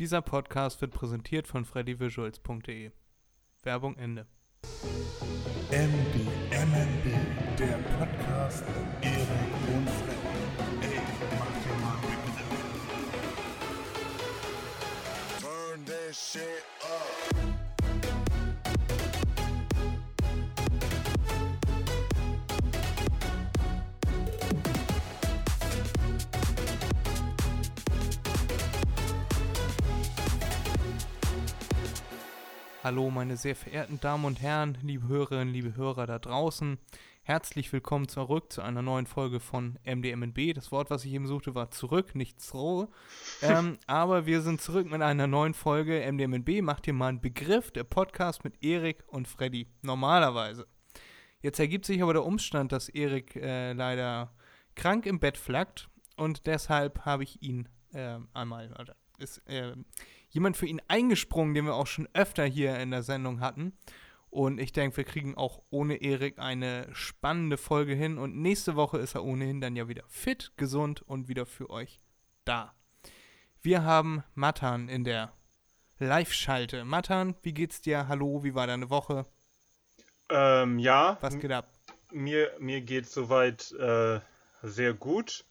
Dieser Podcast wird präsentiert von freddyvisuals.de. Werbung Ende. MB, MNB, der Podcast Erik und Freddy. Hallo, meine sehr verehrten Damen und Herren, liebe Hörerinnen, liebe Hörer da draußen. Herzlich willkommen zurück zu einer neuen Folge von MDMNB. Das Wort, was ich eben suchte, war zurück, nicht zro. ähm, aber wir sind zurück mit einer neuen Folge MDMNB. Macht ihr mal einen Begriff, der Podcast mit Erik und Freddy. Normalerweise. Jetzt ergibt sich aber der Umstand, dass Erik äh, leider krank im Bett flackt und deshalb habe ich ihn äh, einmal, oder ist äh, jemand für ihn eingesprungen, den wir auch schon öfter hier in der Sendung hatten. Und ich denke, wir kriegen auch ohne Erik eine spannende Folge hin. Und nächste Woche ist er ohnehin dann ja wieder fit, gesund und wieder für euch da. Wir haben Matan in der Live-Schalte. Matan, wie geht's dir? Hallo, wie war deine Woche? Ähm, ja, Was geht ab? mir, mir geht soweit äh, sehr gut.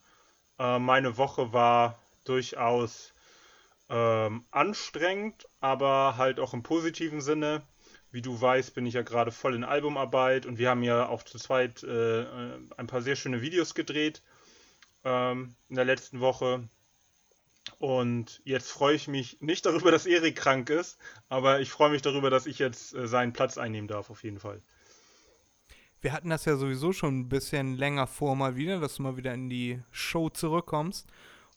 Äh, meine Woche war durchaus ähm, anstrengend, aber halt auch im positiven Sinne. Wie du weißt, bin ich ja gerade voll in Albumarbeit und wir haben ja auch zu zweit äh, ein paar sehr schöne Videos gedreht ähm, in der letzten Woche. Und jetzt freue ich mich nicht darüber, dass Erik krank ist, aber ich freue mich darüber, dass ich jetzt äh, seinen Platz einnehmen darf, auf jeden Fall. Wir hatten das ja sowieso schon ein bisschen länger vor mal wieder, dass du mal wieder in die Show zurückkommst.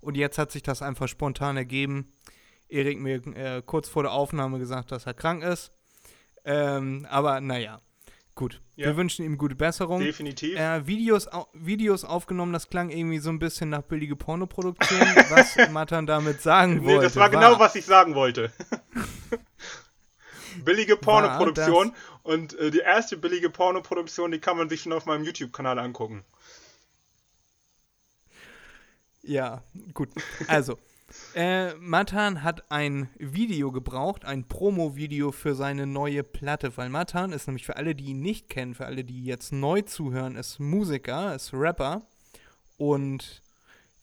Und jetzt hat sich das einfach spontan ergeben. Erik mir äh, kurz vor der Aufnahme gesagt, dass er krank ist. Ähm, aber naja, gut. Ja. Wir wünschen ihm gute Besserung. Definitiv. Äh, Videos, au Videos aufgenommen, das klang irgendwie so ein bisschen nach billige Pornoproduktion, was Matan damit sagen Nee, wollte. das war genau, was ich sagen wollte. billige Pornoproduktion. Und äh, die erste billige Pornoproduktion, die kann man sich schon auf meinem YouTube-Kanal angucken. Ja, gut. Also, äh, Matan hat ein Video gebraucht, ein Promo-Video für seine neue Platte, weil Matan ist nämlich für alle, die ihn nicht kennen, für alle, die jetzt neu zuhören, ist Musiker, ist Rapper und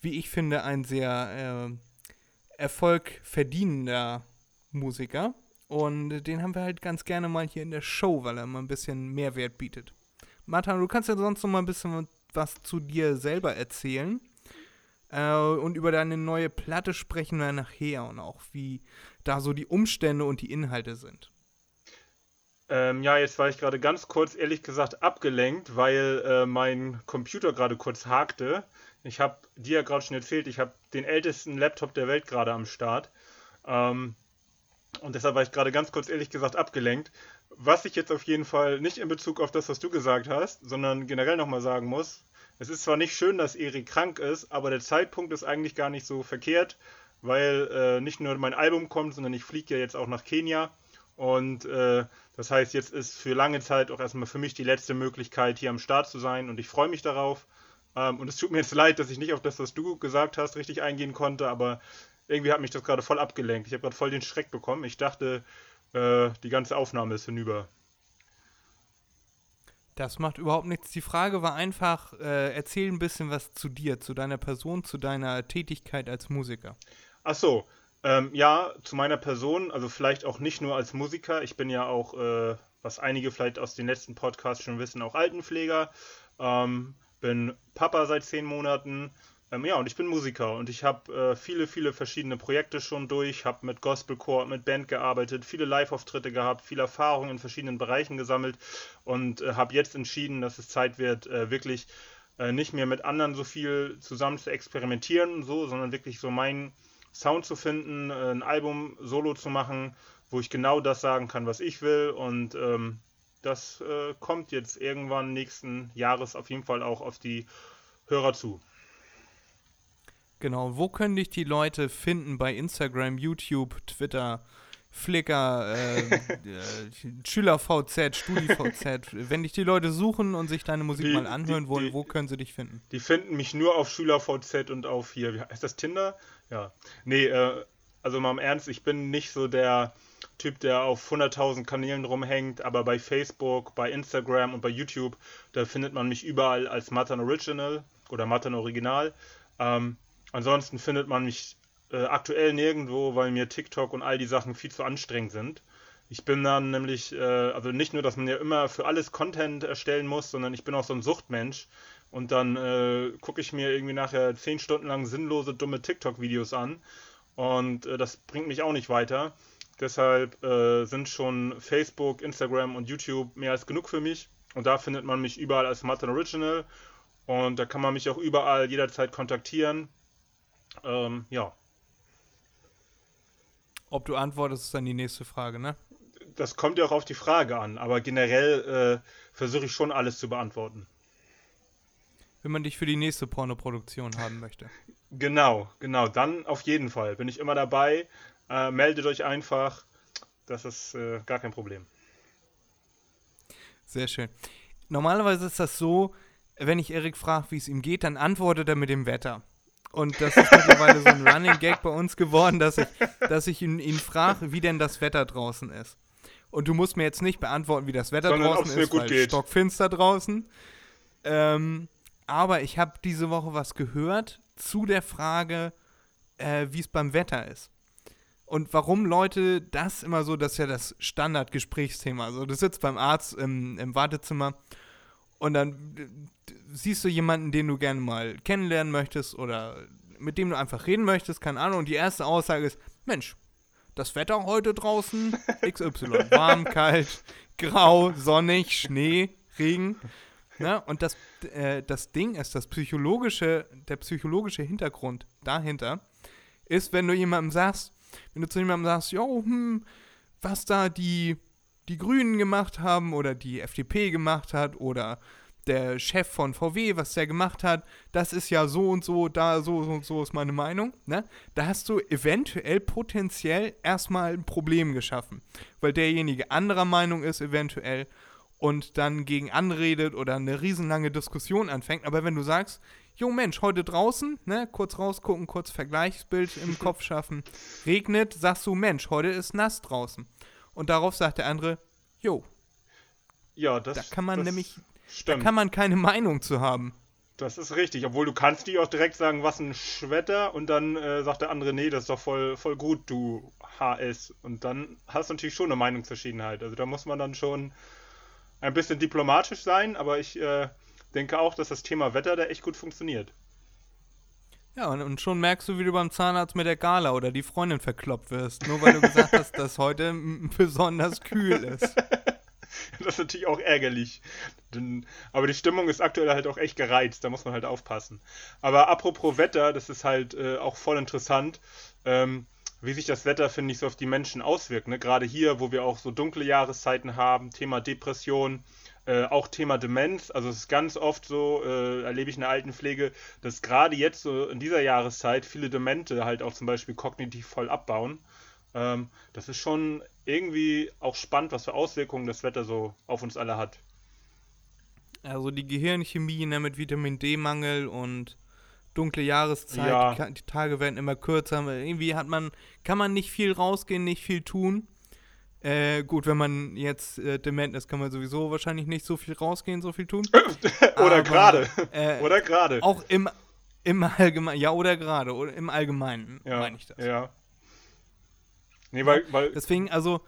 wie ich finde, ein sehr äh, erfolgverdienender Musiker. Und den haben wir halt ganz gerne mal hier in der Show, weil er immer ein bisschen Mehrwert bietet. Matan, du kannst ja sonst noch mal ein bisschen was zu dir selber erzählen. Äh, und über deine neue Platte sprechen wir nachher und auch wie da so die Umstände und die Inhalte sind. Ähm, ja, jetzt war ich gerade ganz kurz, ehrlich gesagt, abgelenkt, weil äh, mein Computer gerade kurz hakte. Ich habe dir ja gerade schon erzählt, ich habe den ältesten Laptop der Welt gerade am Start. Ähm, und deshalb war ich gerade ganz kurz, ehrlich gesagt, abgelenkt. Was ich jetzt auf jeden Fall nicht in Bezug auf das, was du gesagt hast, sondern generell nochmal sagen muss, es ist zwar nicht schön, dass Erik krank ist, aber der Zeitpunkt ist eigentlich gar nicht so verkehrt, weil äh, nicht nur mein Album kommt, sondern ich fliege ja jetzt auch nach Kenia. Und äh, das heißt, jetzt ist für lange Zeit auch erstmal für mich die letzte Möglichkeit, hier am Start zu sein. Und ich freue mich darauf. Ähm, und es tut mir jetzt leid, dass ich nicht auf das, was du gesagt hast, richtig eingehen konnte, aber irgendwie hat mich das gerade voll abgelenkt. Ich habe gerade voll den Schreck bekommen. Ich dachte, äh, die ganze Aufnahme ist hinüber. Das macht überhaupt nichts. Die Frage war einfach, äh, erzähl ein bisschen was zu dir, zu deiner Person, zu deiner Tätigkeit als Musiker. Ach so, ähm, ja, zu meiner Person, also vielleicht auch nicht nur als Musiker. Ich bin ja auch, äh, was einige vielleicht aus den letzten Podcasts schon wissen, auch Altenpfleger. Ähm, bin Papa seit zehn Monaten. Ähm, ja, und ich bin Musiker und ich habe äh, viele, viele verschiedene Projekte schon durch, habe mit Gospelchor, mit Band gearbeitet, viele Live-Auftritte gehabt, viel Erfahrung in verschiedenen Bereichen gesammelt und äh, habe jetzt entschieden, dass es Zeit wird, äh, wirklich äh, nicht mehr mit anderen so viel zusammen zu experimentieren und so, sondern wirklich so meinen Sound zu finden, äh, ein Album solo zu machen, wo ich genau das sagen kann, was ich will und ähm, das äh, kommt jetzt irgendwann nächsten Jahres auf jeden Fall auch auf die Hörer zu. Genau, wo können dich die Leute finden bei Instagram, YouTube, Twitter, Flickr, äh, äh, SchülerVZ, StudiVZ? Wenn dich die Leute suchen und sich deine Musik Die- mal anhören die- wollen, die- wo können sie dich finden? Die finden mich nur auf SchülerVZ und auf hier, wie heißt das Tinder? Ja. Nee, äh, also mal im Ernst, ich bin nicht so der Typ, der auf 100.000 Kanälen rumhängt, aber bei Facebook, bei Instagram und bei YouTube, da findet man mich überall als Matan Original oder Matan Original. Ähm, ansonsten findet man mich äh, aktuell nirgendwo, weil mir TikTok und all die Sachen viel zu anstrengend sind. Ich bin dann nämlich, äh, also nicht nur, dass man ja immer für alles Content erstellen muss, sondern ich bin auch so ein Suchtmensch. Und dann äh, gucke ich mir irgendwie nachher zehn Stunden lang sinnlose, dumme TikTok-Videos an. Und äh, das bringt mich auch nicht weiter. Deshalb äh, sind schon Facebook, Instagram und YouTube mehr als genug für mich. Und da findet man mich überall als Martin Original. Und da kann man mich auch überall jederzeit kontaktieren. Ähm, ja. Ob du antwortest, ist dann die nächste Frage, ne? Das kommt ja auch auf die Frage an, aber generell äh, versuche ich schon alles zu beantworten. Wenn man dich für die nächste Pornoproduktion haben möchte. Genau, genau, dann auf jeden Fall. Bin ich immer dabei. Äh, meldet euch einfach. Das ist äh, gar kein Problem. Sehr schön. Normalerweise ist das so, wenn ich Erik frage, wie es ihm geht, dann antwortet er mit dem Wetter. Und das ist mittlerweile so ein Running Gag bei uns geworden, dass ich, dass ich ihn, ihn frage, wie denn das Wetter draußen ist. Und du musst mir jetzt nicht beantworten, wie das Wetter Sondern draußen ist, gut weil geht. stockfinster draußen. Ähm, aber ich habe diese Woche was gehört zu der Frage, äh, wie es beim Wetter ist. Und warum Leute das immer so, das ist ja das Standardgesprächsthema. Also du sitzt beim Arzt im, im Wartezimmer und dann äh, siehst du jemanden, den du gerne mal kennenlernen möchtest oder mit dem du einfach reden möchtest, keine Ahnung. Und die erste Aussage ist, Mensch, das Wetter heute draußen, XY, warm, kalt, grau, sonnig, Schnee, Regen. Ne? Und das, äh, das Ding ist, das psychologische, der psychologische Hintergrund dahinter ist, wenn du jemandem sagst, wenn du zu jemandem sagst, jo, hm, was da die, die Grünen gemacht haben oder die FDP gemacht hat oder der Chef von VW, was der gemacht hat, das ist ja so und so, da so und so ist meine Meinung, ne? Da hast du eventuell potenziell erstmal ein Problem geschaffen, weil derjenige anderer Meinung ist eventuell und dann gegen anredet oder eine riesenlange Diskussion anfängt, aber wenn du sagst, jo Mensch, heute draußen, ne, kurz rausgucken, kurz Vergleichsbild im Kopf schaffen, regnet, sagst du, Mensch, heute ist nass draußen. Und darauf sagt der andere, jo, Ja, das da kann man das nämlich, da Stimmt. kann man keine Meinung zu haben. Das ist richtig, obwohl du kannst nicht auch direkt sagen, was ein Schwetter und dann äh, sagt der andere, nee, das ist doch voll, voll gut, du HS. Und dann hast du natürlich schon eine Meinungsverschiedenheit. Also da muss man dann schon ein bisschen diplomatisch sein, aber ich äh, denke auch, dass das Thema Wetter da echt gut funktioniert. Ja, und, und schon merkst du, wie du beim Zahnarzt mit der Gala oder die Freundin verkloppt wirst, nur weil du gesagt hast, dass heute besonders kühl ist. Das ist natürlich auch ärgerlich. Aber die Stimmung ist aktuell halt auch echt gereizt, da muss man halt aufpassen. Aber apropos Wetter, das ist halt äh, auch voll interessant, ähm, wie sich das Wetter, finde ich, so auf die Menschen auswirkt. Ne? Gerade hier, wo wir auch so dunkle Jahreszeiten haben, Thema Depression, äh, auch Thema Demenz. Also es ist ganz oft so, äh, erlebe ich in der Altenpflege, dass gerade jetzt so in dieser Jahreszeit viele Demente halt auch zum Beispiel kognitiv voll abbauen. Ähm, das ist schon irgendwie auch spannend, was für Auswirkungen das Wetter so auf uns alle hat. Also die Gehirnchemie ne, mit Vitamin D-Mangel und dunkle Jahreszeit, Ja. die, die Tage werden immer kürzer. Irgendwie hat man, kann man nicht viel rausgehen, nicht viel tun. Äh, gut, wenn man jetzt äh, dement ist, kann man sowieso wahrscheinlich nicht so viel rausgehen, so viel tun. oder gerade. äh, oder gerade. Auch im, im Allgemeinen, ja, oder gerade, oder im Allgemeinen Ja, meine ich das. ja. Nee, weil, weil Deswegen, also,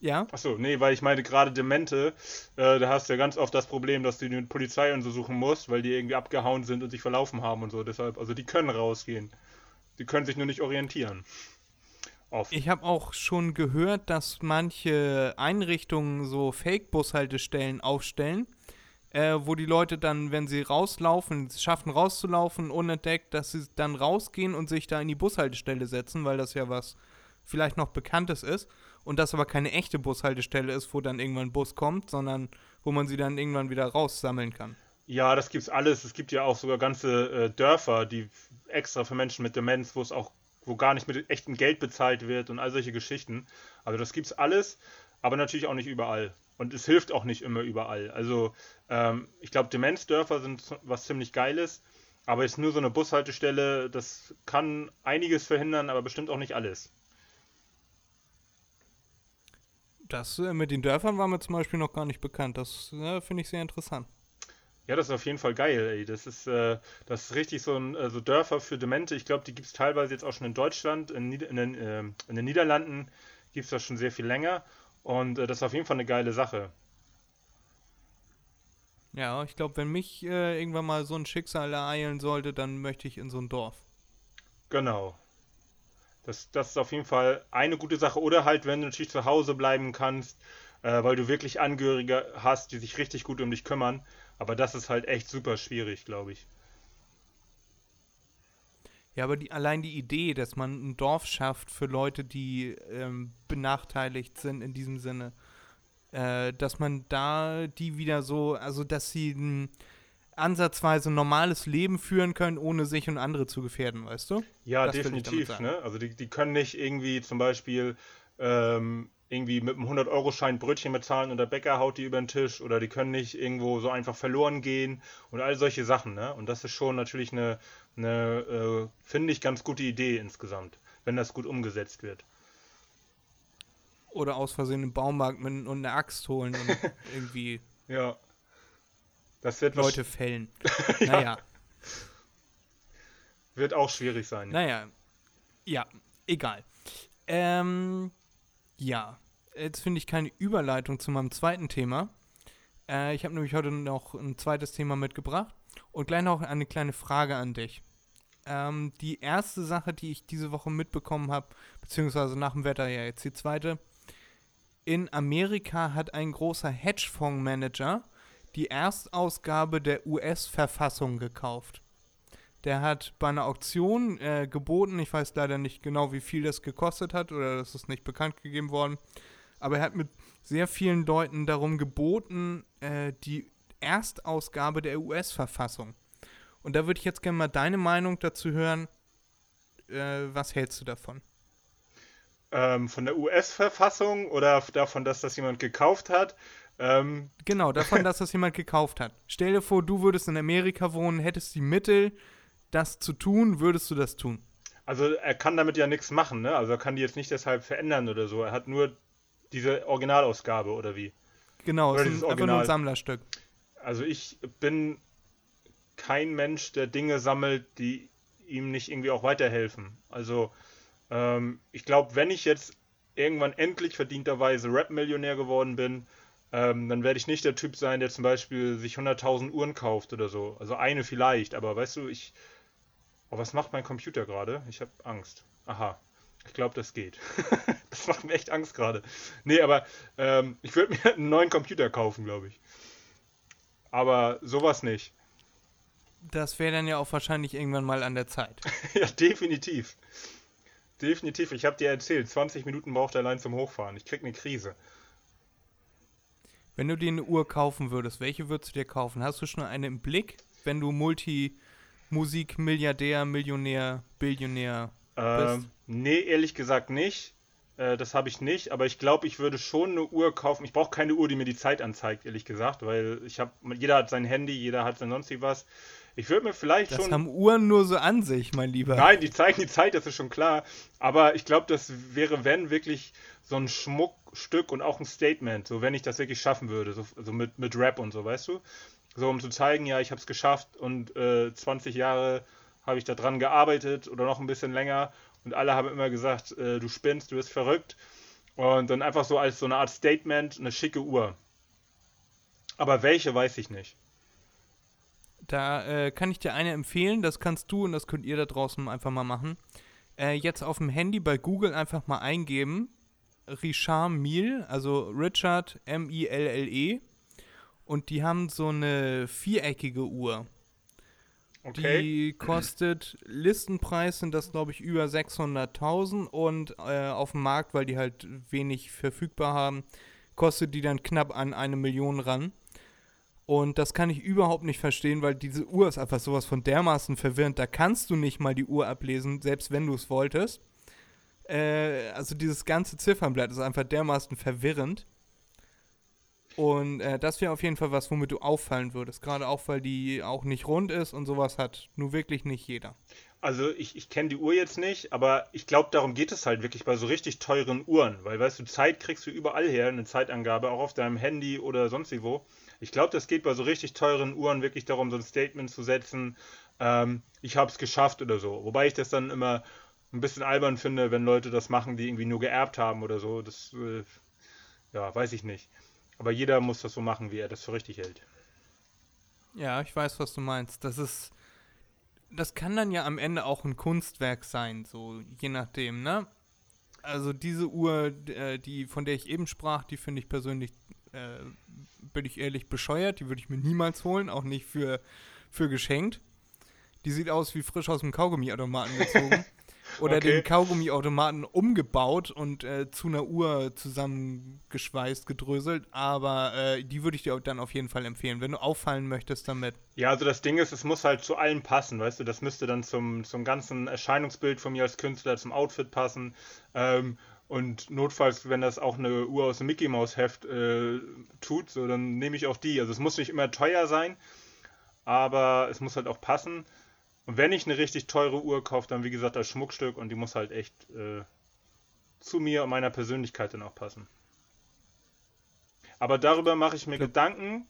ja, Achso, nee, weil ich meine, gerade Demente, äh, da hast du ja ganz oft das Problem, dass du die Polizei und so suchen musst, weil die irgendwie abgehauen sind und sich verlaufen haben und so. Deshalb, also die können rausgehen. Die können sich nur nicht orientieren. Oft. Ich habe auch schon gehört, dass manche Einrichtungen so Fake-Bushaltestellen aufstellen, äh, wo die Leute dann, wenn sie rauslaufen, es schaffen rauszulaufen, unentdeckt, dass sie dann rausgehen und sich da in die Bushaltestelle setzen, weil das ja was vielleicht noch Bekanntes ist und das aber keine echte Bushaltestelle ist, wo dann irgendwann ein Bus kommt, sondern wo man sie dann irgendwann wieder raussammeln kann. Ja, das gibt's alles. Es gibt ja auch sogar ganze äh, Dörfer, die extra für Menschen mit Demenz, wo es auch, wo gar nicht mit echtem Geld bezahlt wird und all solche Geschichten. Also das gibt's alles, aber natürlich auch nicht überall. Und es hilft auch nicht immer überall. Also ähm, ich glaube, Demenzdörfer sind was ziemlich Geiles, aber ist nur so eine Bushaltestelle, das kann einiges verhindern, aber bestimmt auch nicht alles. Das äh, mit den Dörfern war mir zum Beispiel noch gar nicht bekannt. Das äh, finde ich sehr interessant. Ja, das ist auf jeden Fall geil, ey. Das ist, äh, das ist richtig so ein äh, so Dörfer für Demente. Ich glaube, die gibt es teilweise jetzt auch schon in Deutschland. In, Nieder in, den, äh, in den Niederlanden gibt es das schon sehr viel länger. Und äh, das ist auf jeden Fall eine geile Sache. Ja, ich glaube, wenn mich äh, irgendwann mal so ein Schicksal ereilen sollte, dann möchte ich in so ein Dorf. Genau. Das, das ist auf jeden Fall eine gute Sache. Oder halt, wenn du natürlich zu Hause bleiben kannst, äh, weil du wirklich Angehörige hast, die sich richtig gut um dich kümmern. Aber das ist halt echt super schwierig, glaube ich. Ja, aber die, allein die Idee, dass man ein Dorf schafft für Leute, die ähm, benachteiligt sind in diesem Sinne, äh, dass man da die wieder so, also dass sie ein ansatzweise normales Leben führen können, ohne sich und andere zu gefährden, weißt du? Ja, Das definitiv. Ne? Also die, die können nicht irgendwie zum Beispiel ähm, irgendwie mit einem 100-Euro-Schein Brötchen bezahlen und der Bäcker haut die über den Tisch oder die können nicht irgendwo so einfach verloren gehen und all solche Sachen. Ne? Und das ist schon natürlich eine, eine äh, finde ich, ganz gute Idee insgesamt, wenn das gut umgesetzt wird. Oder aus Versehen im Baumarkt mit, und eine Axt holen und irgendwie Ja. Das wird, Leute fällen. Naja, wird auch schwierig sein. naja. Ja, egal. Ähm, ja. Jetzt finde ich keine Überleitung zu meinem zweiten Thema. Äh, ich habe nämlich heute noch ein zweites Thema mitgebracht und gleich noch eine kleine Frage an dich. Ähm, die erste Sache, die ich diese Woche mitbekommen habe, beziehungsweise nach dem Wetter ja jetzt die zweite. In Amerika hat ein großer Hedgefondsmanager die Erstausgabe der US-Verfassung gekauft. Der hat bei einer Auktion äh, geboten, ich weiß leider nicht genau, wie viel das gekostet hat oder das ist nicht bekannt gegeben worden, aber er hat mit sehr vielen Leuten darum geboten, äh, die Erstausgabe der US-Verfassung. Und da würde ich jetzt gerne mal deine Meinung dazu hören. Äh, was hältst du davon? Ähm, von der US-Verfassung oder davon, dass das jemand gekauft hat. Ähm, Genau, davon, dass das jemand gekauft hat. Stell dir vor, du würdest in Amerika wohnen, hättest die Mittel, das zu tun, würdest du das tun? Also er kann damit ja nichts machen, ne? Also er kann die jetzt nicht deshalb verändern oder so. Er hat nur diese Originalausgabe oder wie? Genau, Oder dieses ein- einfach nur ein Original. Sammlerstück. Also ich bin kein Mensch, der Dinge sammelt, die ihm nicht irgendwie auch weiterhelfen. Also ähm, ich glaube, wenn ich jetzt irgendwann endlich verdienterweise Rap-Millionär geworden bin, ähm, dann werde ich nicht der Typ sein, der zum Beispiel sich 100.000 Uhren kauft oder so. Also eine vielleicht, aber weißt du, ich... Oh, was macht mein Computer gerade? Ich habe Angst. Aha. Ich glaube, das geht. das macht mir echt Angst gerade. Nee, aber ähm, ich würde mir einen neuen Computer kaufen, glaube ich. Aber sowas nicht. Das wäre dann ja auch wahrscheinlich irgendwann mal an der Zeit. ja, definitiv. Definitiv. Ich habe dir erzählt, 20 Minuten braucht er allein zum Hochfahren. Ich krieg eine Krise. Wenn du dir eine Uhr kaufen würdest, welche würdest du dir kaufen? Hast du schon eine im Blick, wenn du Multi-Musik-Milliardär, Millionär, Billionär Ähm, nee, ehrlich gesagt nicht. Äh, das habe ich nicht. Aber ich glaube, ich würde schon eine Uhr kaufen. Ich brauche keine Uhr, die mir die Zeit anzeigt, ehrlich gesagt. Weil ich habe, jeder hat sein Handy, jeder hat sein sonstig was. Ich würde mir vielleicht Das schon. haben Uhren nur so an sich, mein Lieber. Nein, die zeigen die Zeit, das ist schon klar. Aber ich glaube, das wäre, wenn wirklich so ein Schmuckstück und auch ein Statement, so wenn ich das wirklich schaffen würde, so, so mit, mit Rap und so, weißt du? So um zu zeigen, ja, ich habe es geschafft und äh, 20 Jahre habe ich da dran gearbeitet oder noch ein bisschen länger und alle haben immer gesagt, äh, du spinnst, du bist verrückt. Und dann einfach so als so eine Art Statement eine schicke Uhr. Aber welche weiß ich nicht. Da äh, kann ich dir eine empfehlen, das kannst du und das könnt ihr da draußen einfach mal machen. Äh, jetzt auf dem Handy bei Google einfach mal eingeben. Richard Mille, also Richard M-I-L-L-E. Und die haben so eine viereckige Uhr. Okay. Die kostet, Listenpreis sind das glaube ich über 600.000 und äh, auf dem Markt, weil die halt wenig verfügbar haben, kostet die dann knapp an eine Million ran. Und das kann ich überhaupt nicht verstehen, weil diese Uhr ist einfach sowas von dermaßen verwirrend. Da kannst du nicht mal die Uhr ablesen, selbst wenn du es wolltest. Äh, also dieses ganze Ziffernblatt ist einfach dermaßen verwirrend. Und äh, das wäre auf jeden Fall was, womit du auffallen würdest. Gerade auch, weil die auch nicht rund ist und sowas hat nur wirklich nicht jeder. Also ich, ich kenne die Uhr jetzt nicht, aber ich glaube, darum geht es halt wirklich bei so richtig teuren Uhren. Weil, weißt du, Zeit kriegst du überall her, eine Zeitangabe, auch auf deinem Handy oder sonst wo. Ich glaube, das geht bei so richtig teuren Uhren wirklich darum, so ein Statement zu setzen, ähm, ich habe es geschafft oder so. Wobei ich das dann immer ein bisschen albern finde, wenn Leute das machen, die irgendwie nur geerbt haben oder so. Das, äh, ja, weiß ich nicht. Aber jeder muss das so machen, wie er das für richtig hält. Ja, ich weiß, was du meinst. Das ist das kann dann ja am Ende auch ein Kunstwerk sein, so je nachdem, ne? Also diese Uhr, äh, die von der ich eben sprach, die finde ich persönlich, äh, bin ich ehrlich bescheuert. Die würde ich mir niemals holen, auch nicht für, für geschenkt. Die sieht aus wie frisch aus dem Kaugummiautomaten gezogen. Oder okay. den Kaugummiautomaten umgebaut und äh, zu einer Uhr zusammengeschweißt, gedröselt. Aber äh, die würde ich dir dann auf jeden Fall empfehlen, wenn du auffallen möchtest damit. Ja, also das Ding ist, es muss halt zu allem passen, weißt du. Das müsste dann zum, zum ganzen Erscheinungsbild von mir als Künstler, zum Outfit passen. Ähm, und notfalls, wenn das auch eine Uhr aus dem Mickey Mouse Heft äh, tut, so, dann nehme ich auch die. Also es muss nicht immer teuer sein, aber es muss halt auch passen. Und wenn ich eine richtig teure Uhr kaufe, dann wie gesagt als Schmuckstück und die muss halt echt äh, zu mir und meiner Persönlichkeit dann auch passen. Aber darüber mache ich mir Klar. Gedanken,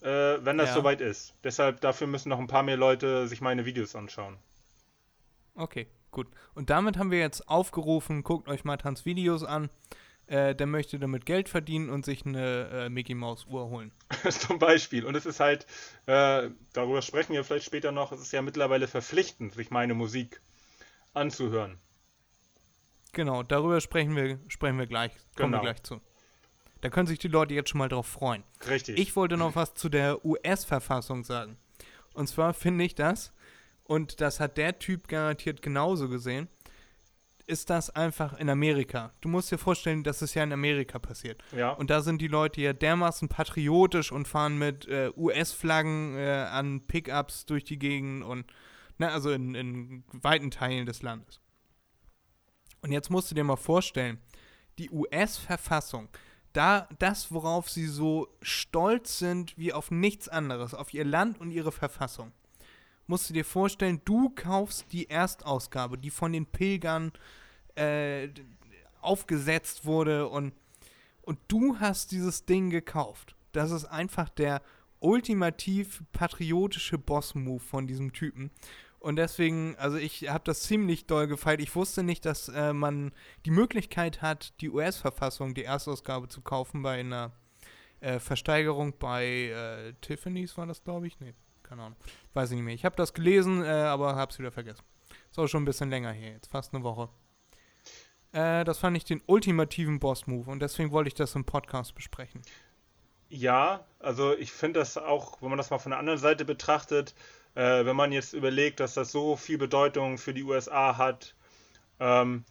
äh, wenn das ja. soweit ist. Deshalb, dafür müssen noch ein paar mehr Leute sich meine Videos anschauen. Okay, gut. Und damit haben wir jetzt aufgerufen, guckt euch mal Tans Videos an äh, der möchte damit Geld verdienen und sich eine äh, Mickey Maus Uhr holen. Zum Beispiel. Und es ist halt, äh, darüber sprechen wir vielleicht später noch, es ist ja mittlerweile verpflichtend, sich meine Musik anzuhören. Genau, darüber sprechen wir, sprechen wir gleich, kommen genau. wir gleich zu. Da können sich die Leute jetzt schon mal drauf freuen. Richtig. Ich wollte noch was zu der US-Verfassung sagen. Und zwar finde ich das, und das hat der Typ garantiert genauso gesehen, ist das einfach in Amerika. Du musst dir vorstellen, dass es ja in Amerika passiert. Ja. Und da sind die Leute ja dermaßen patriotisch und fahren mit äh, US-Flaggen äh, an Pickups durch die Gegend und, na, also in, in weiten Teilen des Landes. Und jetzt musst du dir mal vorstellen, die US-Verfassung, da das, worauf sie so stolz sind wie auf nichts anderes, auf ihr Land und ihre Verfassung, musst du dir vorstellen, du kaufst die Erstausgabe, die von den Pilgern äh, aufgesetzt wurde und, und du hast dieses Ding gekauft. Das ist einfach der ultimativ patriotische Boss-Move von diesem Typen. Und deswegen, also ich habe das ziemlich doll gefeilt. Ich wusste nicht, dass äh, man die Möglichkeit hat, die US-Verfassung, die Erstausgabe zu kaufen bei einer äh, Versteigerung bei äh, Tiffany's war das, glaube ich. Nee, keine Ahnung. Weiß ich nicht mehr. Ich habe das gelesen, äh, aber habe es wieder vergessen. Ist auch schon ein bisschen länger her, jetzt fast eine Woche. Äh, das fand ich den ultimativen Boss-Move und deswegen wollte ich das im Podcast besprechen. Ja, also ich finde das auch, wenn man das mal von der anderen Seite betrachtet, äh, wenn man jetzt überlegt, dass das so viel Bedeutung für die USA hat, ähm,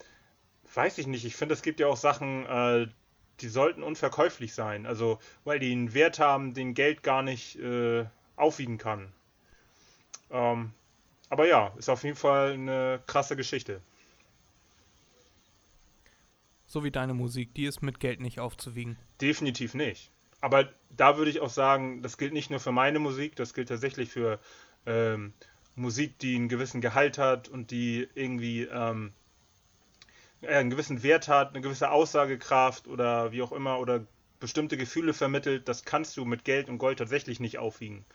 weiß ich nicht. Ich finde, es gibt ja auch Sachen, äh, die sollten unverkäuflich sein. Also, weil die einen Wert haben, den Geld gar nicht äh, aufwiegen kann. Ähm, aber ja, ist auf jeden Fall eine krasse Geschichte. So wie deine Musik, die ist mit Geld nicht aufzuwiegen. Definitiv nicht. Aber da würde ich auch sagen, das gilt nicht nur für meine Musik, das gilt tatsächlich für ähm, Musik, die einen gewissen Gehalt hat und die irgendwie ähm, einen gewissen Wert hat, eine gewisse Aussagekraft oder wie auch immer oder bestimmte Gefühle vermittelt, das kannst du mit Geld und Gold tatsächlich nicht aufwiegen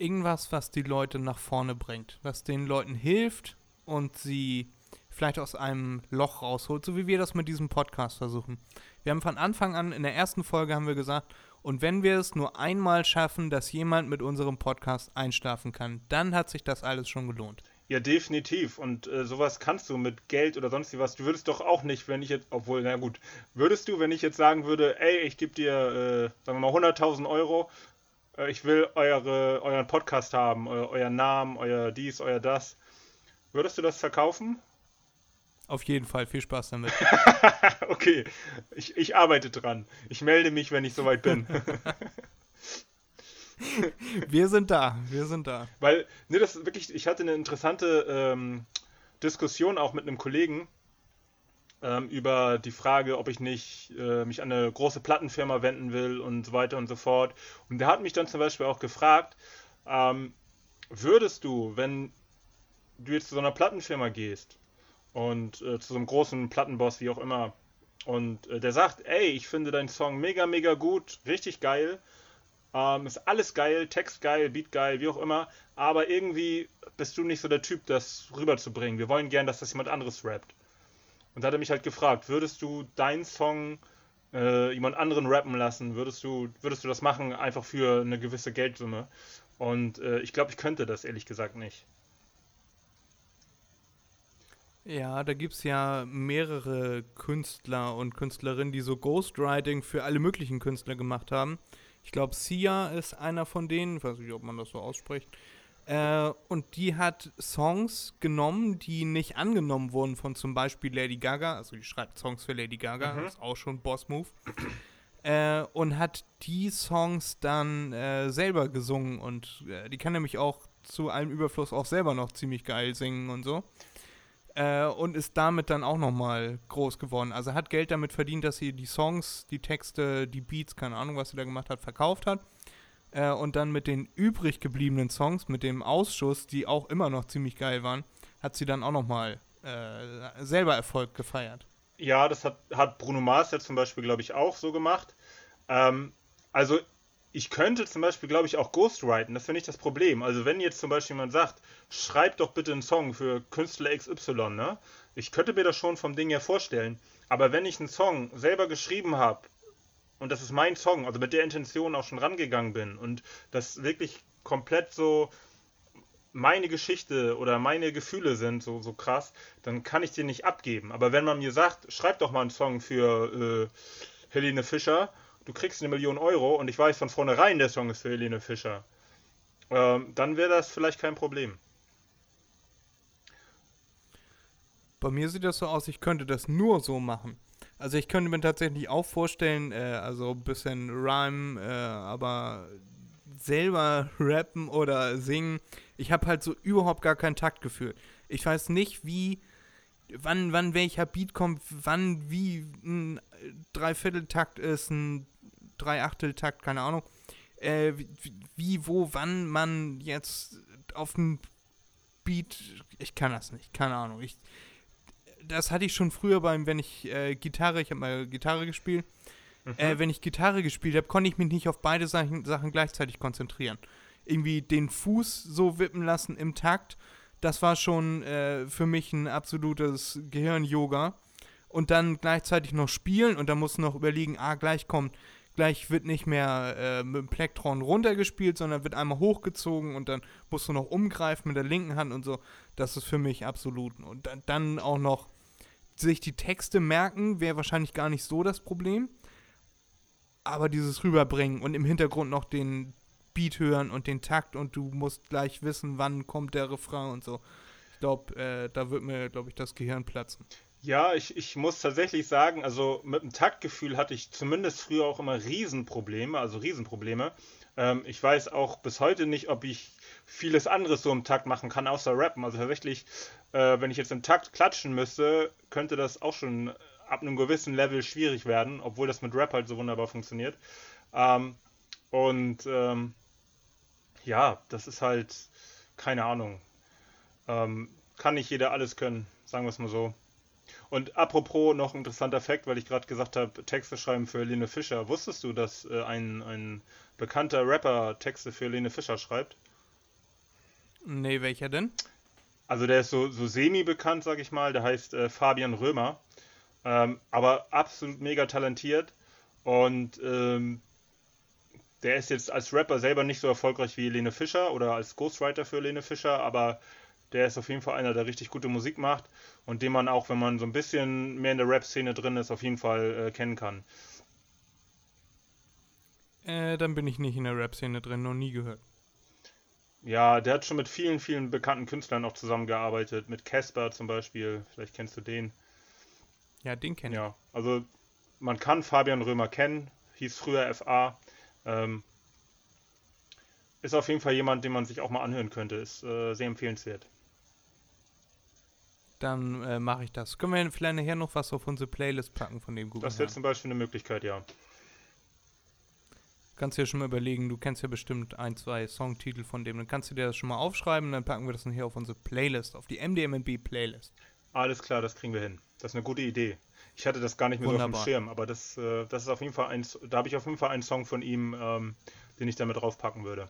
irgendwas, was die Leute nach vorne bringt, was den Leuten hilft und sie vielleicht aus einem Loch rausholt, so wie wir das mit diesem Podcast versuchen. Wir haben von Anfang an, in der ersten Folge haben wir gesagt, und wenn wir es nur einmal schaffen, dass jemand mit unserem Podcast einschlafen kann, dann hat sich das alles schon gelohnt. Ja, definitiv. Und äh, sowas kannst du mit Geld oder sonst was. Du würdest doch auch nicht, wenn ich jetzt, obwohl, na gut, würdest du, wenn ich jetzt sagen würde, ey, ich gebe dir, äh, sagen wir mal, 100.000 Euro äh, ich will eure, euren Podcast haben, eu, euren Namen, euer dies, euer das. Würdest du das verkaufen? Auf jeden Fall, viel Spaß damit. okay, ich, ich arbeite dran. Ich melde mich, wenn ich soweit bin. wir sind da, wir sind da. Weil, ne, das wirklich, ich hatte eine interessante ähm, Diskussion auch mit einem Kollegen, ähm, über die Frage, ob ich nicht äh, mich an eine große Plattenfirma wenden will und so weiter und so fort. Und der hat mich dann zum Beispiel auch gefragt, ähm, würdest du, wenn du jetzt zu so einer Plattenfirma gehst und äh, zu so einem großen Plattenboss, wie auch immer, und äh, der sagt, ey, ich finde deinen Song mega, mega gut, richtig geil, ähm, ist alles geil, Text geil, Beat geil, wie auch immer, aber irgendwie bist du nicht so der Typ, das rüberzubringen. Wir wollen gern, dass das jemand anderes rappt. Und da hat er mich halt gefragt, würdest du deinen Song äh, jemand anderen rappen lassen? Würdest du, würdest du das machen, einfach für eine gewisse Geldsumme? Und äh, ich glaube, ich könnte das ehrlich gesagt nicht. Ja, da gibt es ja mehrere Künstler und Künstlerinnen, die so Ghostwriting für alle möglichen Künstler gemacht haben. Ich glaube, Sia ist einer von denen, ich weiß nicht, ob man das so ausspricht. Äh, und die hat Songs genommen, die nicht angenommen wurden von zum Beispiel Lady Gaga. Also die schreibt Songs für Lady Gaga, Mhm. ist auch schon Boss-Move. Äh, und hat die Songs dann äh, selber gesungen und äh, die kann nämlich auch zu allem Überfluss auch selber noch ziemlich geil singen und so. Äh, und ist damit dann auch nochmal groß geworden. Also hat Geld damit verdient, dass sie die Songs, die Texte, die Beats, keine Ahnung, was sie da gemacht hat, verkauft hat. Äh, und dann mit den übrig gebliebenen Songs, mit dem Ausschuss, die auch immer noch ziemlich geil waren, hat sie dann auch nochmal äh, selber Erfolg gefeiert. Ja, das hat, hat Bruno Mars ja zum Beispiel, glaube ich, auch so gemacht. Ähm, also ich könnte zum Beispiel, glaube ich, auch Ghostwriten. Das wäre nicht das Problem. Also wenn jetzt zum Beispiel jemand sagt, schreib doch bitte einen Song für Künstler XY, ne? Ich könnte mir das schon vom Ding her vorstellen. Aber wenn ich einen Song selber geschrieben habe und das ist mein Song, also mit der Intention auch schon rangegangen bin und das wirklich komplett so meine Geschichte oder meine Gefühle sind so, so krass, dann kann ich den nicht abgeben. Aber wenn man mir sagt, schreib doch mal einen Song für äh, Helene Fischer, du kriegst eine Million Euro und ich weiß von vornherein, der Song ist für Helene Fischer, ähm, dann wäre das vielleicht kein Problem. Bei mir sieht das so aus, ich könnte das nur so machen. Also ich könnte mir tatsächlich auch vorstellen, äh, also ein bisschen Rhyme, äh, aber selber rappen oder singen. Ich habe halt so überhaupt gar kein Taktgefühl. Ich weiß nicht, wie, wann, wann welcher Beat kommt, wann, wie ein Dreivierteltakt ist, ein Dreiachteltakt, keine Ahnung. Äh, wie, wo, wann man jetzt auf den Beat, ich kann das nicht, keine Ahnung. Ich, das hatte ich schon früher beim, wenn ich äh, Gitarre, ich habe mal Gitarre gespielt, äh, wenn ich Gitarre gespielt habe, konnte ich mich nicht auf beide Sachen, Sachen gleichzeitig konzentrieren. Irgendwie den Fuß so wippen lassen im Takt, das war schon äh, für mich ein absolutes Gehirn-Yoga. Und dann gleichzeitig noch spielen und dann musst du noch überlegen, ah, gleich kommt, gleich wird nicht mehr äh, mit dem Plektron runtergespielt, sondern wird einmal hochgezogen und dann musst du noch umgreifen mit der linken Hand und so. Das ist für mich absolut. Und dann, auch noch sich die Texte merken, wäre wahrscheinlich gar nicht so das Problem. Aber dieses Rüberbringen und im Hintergrund noch den Beat hören und den Takt und du musst gleich wissen, wann kommt der Refrain und so. Ich glaube, äh, da wird mir, glaube ich, das Gehirn platzen. Ja, ich, ich muss tatsächlich sagen, also mit dem Taktgefühl hatte ich zumindest früher auch immer Riesenprobleme, also Riesenprobleme. Ähm, ich weiß auch bis heute nicht, ob ich vieles anderes so im Takt machen kann, außer rappen. Also tatsächlich, äh, wenn ich jetzt im Takt klatschen müsste, könnte das auch schon ab einem gewissen Level schwierig werden, obwohl das mit Rap halt so wunderbar funktioniert. Ähm, und ähm, ja, das ist halt, keine Ahnung. Ähm, kann nicht jeder alles können, sagen wir es mal so. Und apropos noch ein interessanter Fakt, weil ich gerade gesagt habe, Texte schreiben für Lene Fischer. Wusstest du, dass äh, ein, ein bekannter Rapper Texte für Lene Fischer schreibt? Nee, welcher denn? Also der ist so, so semi-bekannt, sag ich mal. Der heißt äh, Fabian Römer. Ähm, aber absolut mega talentiert. Und ähm, der ist jetzt als Rapper selber nicht so erfolgreich wie Lene Fischer oder als Ghostwriter für Lene Fischer, aber der ist auf jeden Fall einer, der richtig gute Musik macht und den man auch, wenn man so ein bisschen mehr in der Rap-Szene drin ist, auf jeden Fall äh, kennen kann. Äh, dann bin ich nicht in der Rap-Szene drin, noch nie gehört. Ja, der hat schon mit vielen, vielen bekannten Künstlern auch zusammengearbeitet. Mit Casper zum Beispiel, vielleicht kennst du den. Ja, den kenne ich. Ja, also man kann Fabian Römer kennen, hieß früher FA. Ähm, ist auf jeden Fall jemand, den man sich auch mal anhören könnte. Ist äh, sehr empfehlenswert. Dann äh, mache ich das. Können wir vielleicht nachher noch was auf unsere Playlist packen von dem guten Das wäre zum Beispiel eine Möglichkeit, ja. Kannst du ja schon mal überlegen, du kennst ja bestimmt ein, zwei Songtitel von dem. Dann kannst du dir das schon mal aufschreiben, dann packen wir das dann hier auf unsere Playlist, auf die MDMNB Playlist. Alles klar, das kriegen wir hin. Das ist eine gute Idee. Ich hatte das gar nicht mehr so auf dem Schirm, aber das, äh, das ist auf jeden Fall ein, da habe ich auf jeden Fall einen Song von ihm, ähm, den ich damit draufpacken würde.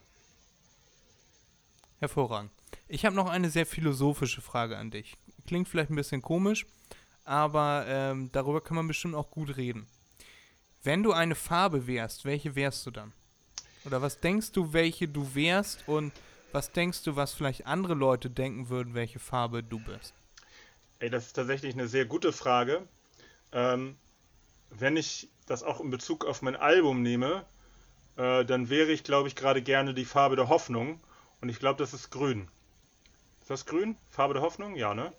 Hervorragend. Ich habe noch eine sehr philosophische Frage an dich. Klingt vielleicht ein bisschen komisch, aber ähm, darüber kann man bestimmt auch gut reden. Wenn du eine Farbe wärst, welche wärst du dann? Oder was denkst du, welche du wärst und was denkst du, was vielleicht andere Leute denken würden, welche Farbe du bist? Ey, das ist tatsächlich eine sehr gute Frage. Ähm, wenn ich das auch in Bezug auf mein Album nehme, äh, dann wäre ich, glaube ich, gerade gerne die Farbe der Hoffnung. Und ich glaube, das ist grün. Ist das grün? Farbe der Hoffnung? Ja, ne?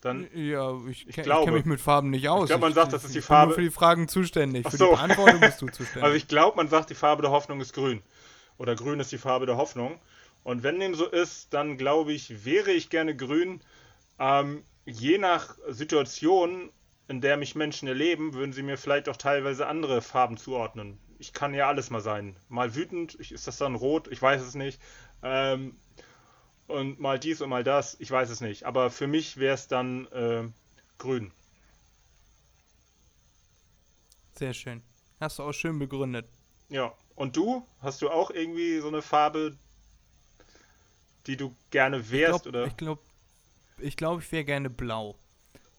Dann, Ja, ich, Ich ich glaube. kenne mich mit Farben nicht aus. glaub, man sagt, das ist die ich Farbe- Bin nur für die Fragen zuständig. Ach Für so. die Beantwortung bist du zuständig. also ich glaube, man sagt, die Farbe der Hoffnung ist grün. Oder grün ist die Farbe der Hoffnung. Und wenn dem so ist, dann glaube ich, wäre ich gerne grün. Ähm, je nach Situation, in der mich Menschen erleben, würden sie mir vielleicht auch teilweise andere Farben zuordnen. Ich kann ja alles mal sein. Mal wütend, ich- ist das dann rot? Ich weiß es nicht. Ähm, und mal dies und mal das, ich weiß es nicht. Aber für mich wäre es dann äh, grün. Sehr schön. Hast du auch schön begründet. Ja. Und du? Hast du auch irgendwie so eine Farbe, die du gerne wärst? glaub, oder? Ich glaube, ich, glaub, ich wäre gerne blau.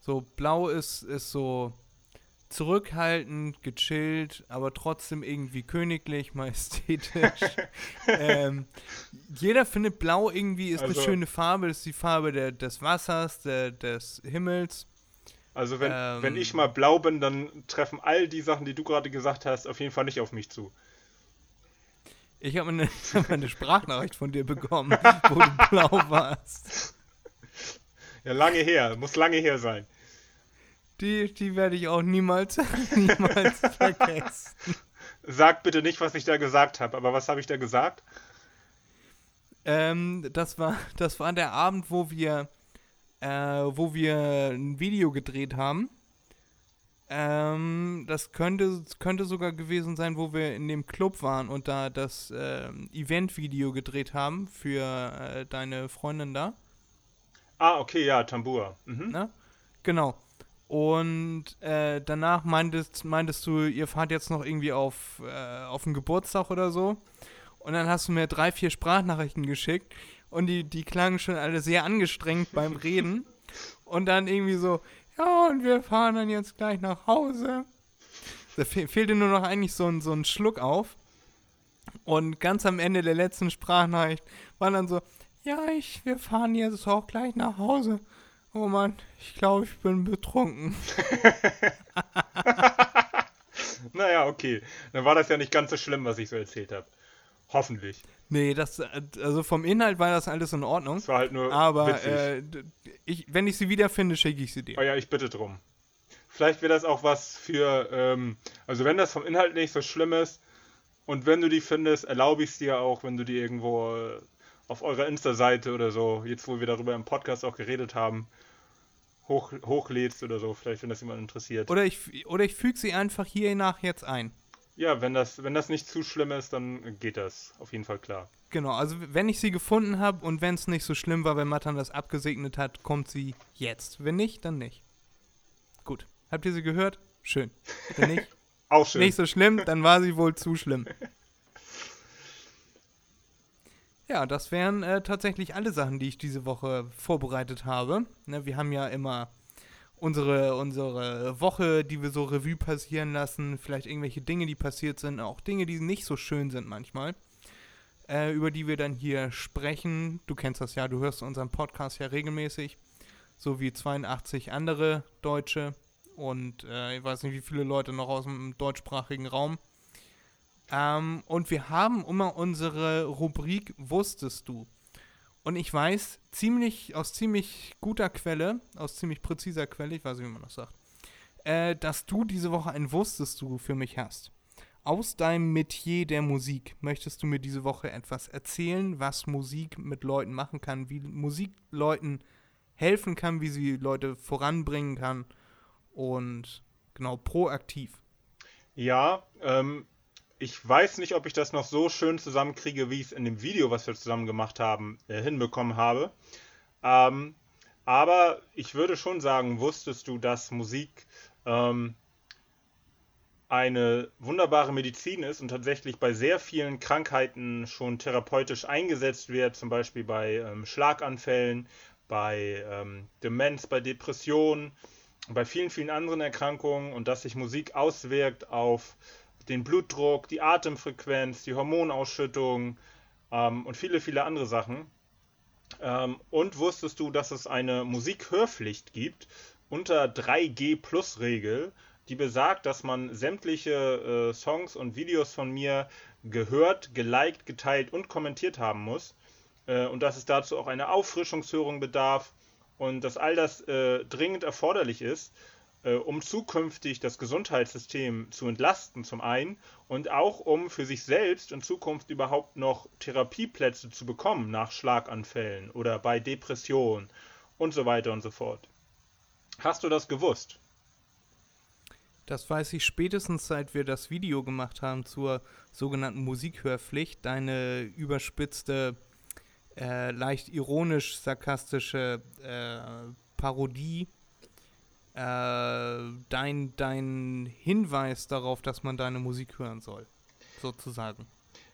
So, blau ist, ist so zurückhaltend, gechillt, aber trotzdem irgendwie königlich, majestätisch. ähm, jeder findet blau irgendwie ist Also- eine schöne Farbe. Das ist die Farbe der, des Wassers, der, des Himmels. Also wenn, Ähm, wenn ich mal blau bin, dann treffen all die Sachen, die du gerade gesagt hast, auf jeden Fall nicht auf mich zu. Ich habe eine, hab eine Sprachnachricht von dir bekommen, wo du blau warst. Ja, lange her, muss lange her sein. Die, die werde ich auch niemals, niemals vergessen. Sag bitte nicht, was ich da gesagt habe, aber was habe ich da gesagt? Ähm, das war, das war der Abend, wo wir, äh, wo wir ein Video gedreht haben. Ähm, das könnte, könnte sogar gewesen sein, wo wir in dem Club waren und da das ähm, Event-Video gedreht haben für äh, deine Freundin da. Ah, okay, ja, Tambur. Mhm. Ne? Genau. Und äh, danach meintest, meintest du, ihr fahrt jetzt noch irgendwie auf, äh, auf einen Geburtstag oder so. Und dann hast du mir drei, vier Sprachnachrichten geschickt. Und die, die klangen schon alle sehr angestrengt beim Reden. Und dann irgendwie so, ja, und wir fahren dann jetzt gleich nach Hause. Da fe fehlte nur noch eigentlich so ein, so ein Schluck auf. Und ganz am Ende der letzten Sprachnachricht war dann so, ja, ich, wir fahren jetzt auch gleich nach Hause. Oh Mann, ich glaube, ich bin betrunken. Naja, okay. Dann war das ja nicht ganz so schlimm, was ich so erzählt habe. Hoffentlich. Nee, das, also vom Inhalt war das alles in Ordnung. Es war halt nur Aber äh, ich, wenn ich sie wiederfinde, schicke ich sie dir. Oh ja, ich bitte drum. Vielleicht wäre das auch was für, ähm, also wenn das vom Inhalt nicht so schlimm ist und wenn du die findest, erlaube ich es dir auch, wenn du die irgendwo äh, auf eurer Insta-Seite oder so, jetzt wo wir darüber im Podcast auch geredet haben, hoch, hochlädst oder so, vielleicht wenn das jemand interessiert. Oder ich, oder ich füge sie einfach hier nach jetzt ein. ja, wenn das, wenn das nicht zu schlimm ist, dann geht das auf jeden Fall klar. Genau, also wenn ich sie gefunden habe und wenn es nicht so schlimm war, wenn Matan das abgesegnet hat, kommt sie jetzt. Wenn nicht, dann nicht. Gut. Habt ihr sie gehört? Schön. Wenn nicht, Auch schön. nicht so schlimm, dann war sie wohl zu schlimm. Ja, das wären äh, tatsächlich alle Sachen, die ich diese Woche vorbereitet habe. Ne, wir haben ja immer unsere, unsere Woche, die wir so Revue passieren lassen, vielleicht irgendwelche Dinge, die passiert sind, auch Dinge, die nicht so schön sind manchmal, äh, über die wir dann hier sprechen. Du kennst das ja, du hörst unseren Podcast ja regelmäßig, so wie 82 andere Deutsche und äh, ich weiß nicht, wie viele Leute noch aus dem deutschsprachigen Raum. Ähm, und wir haben immer unsere Rubrik Wusstest du? Und ich weiß ziemlich, aus ziemlich guter Quelle, aus ziemlich präziser Quelle, ich weiß nicht, wie man das sagt, äh, dass du diese Woche ein Wusstest du für mich hast. Aus deinem Metier der Musik möchtest du mir diese Woche etwas erzählen, was Musik mit Leuten machen kann, wie Musik Leuten helfen kann, wie sie Leute voranbringen kann und genau proaktiv. Ja, ähm, ich weiß nicht, ob ich das noch so schön zusammenkriege, wie ich es in dem Video, was wir zusammen gemacht haben, äh, hinbekommen habe. Ähm, aber ich würde schon sagen, wusstest du, dass Musik ähm, eine wunderbare Medizin ist und tatsächlich bei sehr vielen Krankheiten schon therapeutisch eingesetzt wird, zum Beispiel bei ähm, Schlaganfällen, bei ähm, Demenz, bei Depressionen, bei vielen, vielen anderen Erkrankungen und dass sich Musik auswirkt auf den Blutdruck, die Atemfrequenz, die Hormonausschüttung ähm, und viele, viele andere Sachen. Ähm, und wusstest du, dass es eine Musikhörpflicht gibt unter 3G-Plus-Regel, die besagt, dass man sämtliche äh, Songs und Videos von mir gehört, geliked, geteilt und kommentiert haben muss. Äh, und dass es dazu auch eine Auffrischungshörung bedarf und dass all das äh, dringend erforderlich ist, äh, um zukünftig das Gesundheitssystem zu entlasten zum einen und auch um für sich selbst in Zukunft überhaupt noch Therapieplätze zu bekommen nach Schlaganfällen oder bei Depressionen und so weiter und so fort. Hast du das gewusst? Das weiß ich spätestens, seit wir das Video gemacht haben zur sogenannten Musikhörpflicht. Deine überspitzte, äh, leicht ironisch-sarkastische äh, Parodie. Äh, dein, dein Hinweis darauf, dass man deine Musik hören soll, sozusagen.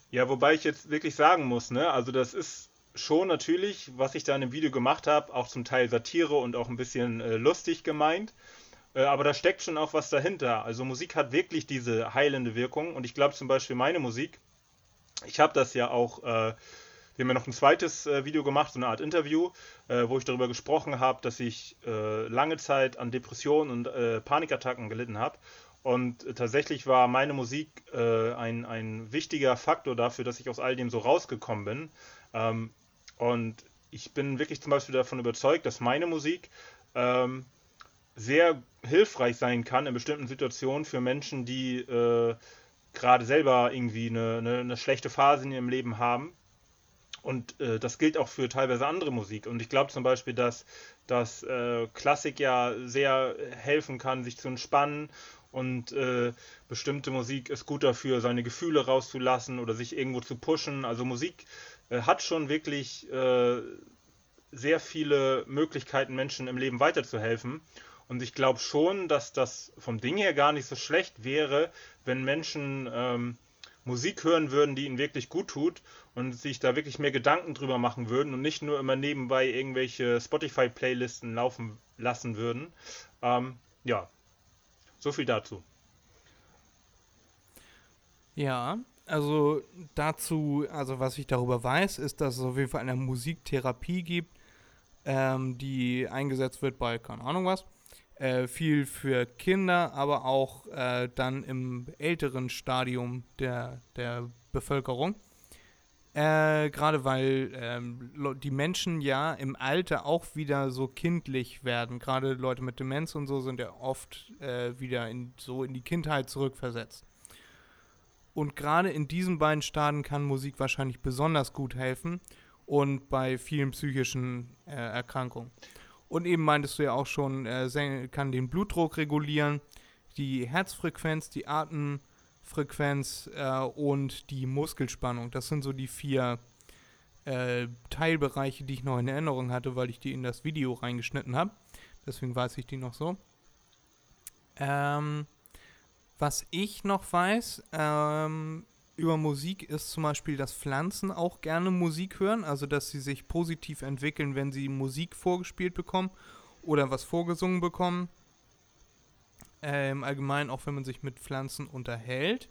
Ja, wobei ich jetzt wirklich sagen muss, ne, also das ist schon natürlich, was ich da in dem Video gemacht habe, auch zum Teil Satire und auch ein bisschen äh, lustig gemeint. Äh, aber da steckt schon auch was dahinter. Also Musik hat wirklich diese heilende Wirkung. Und ich glaube zum Beispiel meine Musik, ich habe das ja auch, äh, wir haben ja noch ein zweites äh, Video gemacht, so eine Art Interview, äh, wo ich darüber gesprochen habe, dass ich äh, lange Zeit an Depressionen und äh, Panikattacken gelitten habe. Und tatsächlich war meine Musik ein, ein wichtiger Faktor dafür, dass ich aus all dem so rausgekommen bin. Ähm, und ich bin wirklich zum Beispiel davon überzeugt, dass meine Musik ähm, sehr hilfreich sein kann in bestimmten Situationen für Menschen, die äh, gerade selber irgendwie eine, eine, eine, schlechte Phase in ihrem Leben haben. Und äh, das gilt auch für teilweise andere Musik. Und ich glaube zum Beispiel, dass, dass äh, Klassik ja sehr helfen kann, sich zu entspannen. Und äh, bestimmte Musik ist gut dafür, seine Gefühle rauszulassen oder sich irgendwo zu pushen. Also Musik äh, hat schon wirklich äh, sehr viele Möglichkeiten, Menschen im Leben weiterzuhelfen. Und ich glaube schon, dass das vom Ding her gar nicht so schlecht wäre, wenn Menschen ähm, Musik hören würden, die ihnen wirklich gut tut und sich da wirklich mehr Gedanken drüber machen würden und nicht nur immer nebenbei irgendwelche Spotify-Playlisten laufen lassen würden. Ähm, ja, so viel dazu. Ja, also dazu, also was ich darüber weiß, ist, dass es auf jeden Fall eine Musiktherapie gibt, ähm, die eingesetzt wird bei, keine Ahnung was, äh, viel für Kinder, aber auch äh, dann im älteren Stadium der, der Bevölkerung. Äh, Gerade weil ähm, die Menschen ja im Alter auch wieder so kindlich werden. Gerade Leute mit Demenz und so sind ja oft äh, wieder in, so in die Kindheit zurückversetzt. Und gerade in diesen beiden Stadien kann Musik wahrscheinlich besonders gut helfen und bei vielen psychischen äh, Erkrankungen. Und eben meintest du ja auch schon, äh, kann den Blutdruck regulieren, die Herzfrequenz, die Atemfrequenz äh, und die Muskelspannung. Das sind so die vier äh, Teilbereiche, die ich noch in Erinnerung hatte, weil ich die in das Video reingeschnitten habe. Deswegen weiß ich die noch so. Ähm, was ich noch weiß, ähm, über Musik ist zum Beispiel, dass Pflanzen auch gerne Musik hören, also dass sie sich positiv entwickeln, wenn sie Musik vorgespielt bekommen oder was vorgesungen bekommen. Äh, Im Allgemeinen auch, wenn man sich mit Pflanzen unterhält.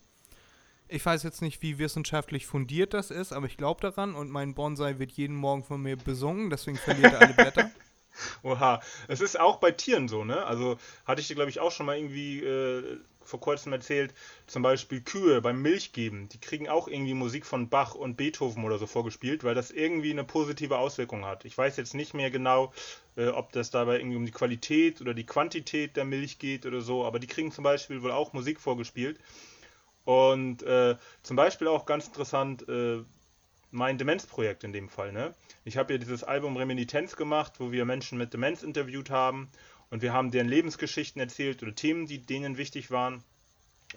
Ich weiß jetzt nicht, wie wissenschaftlich fundiert das ist, aber ich glaube daran und mein Bonsai wird jeden Morgen von mir besungen, deswegen verliert er alle Blätter. Oha, es ist auch bei Tieren so, ne? Also hatte ich dir, glaube ich, auch schon mal irgendwie äh, vor kurzem erzählt, zum Beispiel Kühe beim Milchgeben, die kriegen auch irgendwie Musik von Bach und Beethoven oder so vorgespielt, weil das irgendwie eine positive Auswirkung hat. Ich weiß jetzt nicht mehr genau, äh, ob das dabei irgendwie um die Qualität oder die Quantität der Milch geht oder so, aber die kriegen zum Beispiel wohl auch Musik vorgespielt. Und äh, zum Beispiel auch ganz interessant, äh, mein Demenzprojekt in dem Fall. Ne? Ich habe ja dieses Album Reminitenz gemacht, wo wir Menschen mit Demenz interviewt haben und wir haben deren Lebensgeschichten erzählt oder Themen, die denen wichtig waren.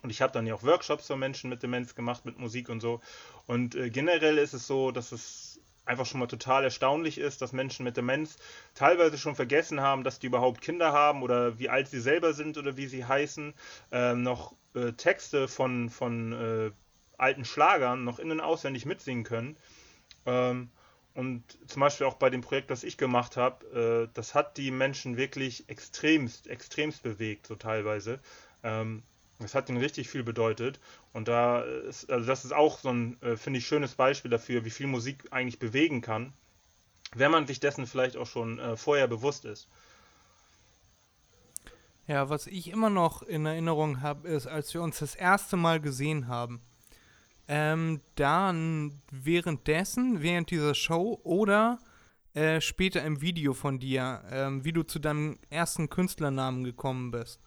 Und ich habe dann ja auch Workshops für Menschen mit Demenz gemacht, mit Musik und so. Und äh, generell ist es so, dass es einfach schon mal total erstaunlich ist, dass Menschen mit Demenz teilweise schon vergessen haben, dass die überhaupt Kinder haben oder wie alt sie selber sind oder wie sie heißen, ähm, noch äh, Texte von, von äh, alten Schlagern noch innen auswendig mitsingen können. Ähm, und zum Beispiel auch bei dem Projekt, das ich gemacht habe, äh, das hat die Menschen wirklich extremst, extremst bewegt, so teilweise. Ähm, das hat ihnen richtig viel bedeutet. Und da ist, also das ist auch so ein, äh, finde ich, schönes Beispiel dafür, wie viel Musik eigentlich bewegen kann, wenn man sich dessen vielleicht auch schon äh, vorher bewusst ist. Ja, was ich immer noch in Erinnerung habe, ist, als wir uns das erste Mal gesehen haben. Ähm, dann währenddessen, während dieser Show oder äh, später im Video von dir, ähm, wie du zu deinem ersten Künstlernamen gekommen bist.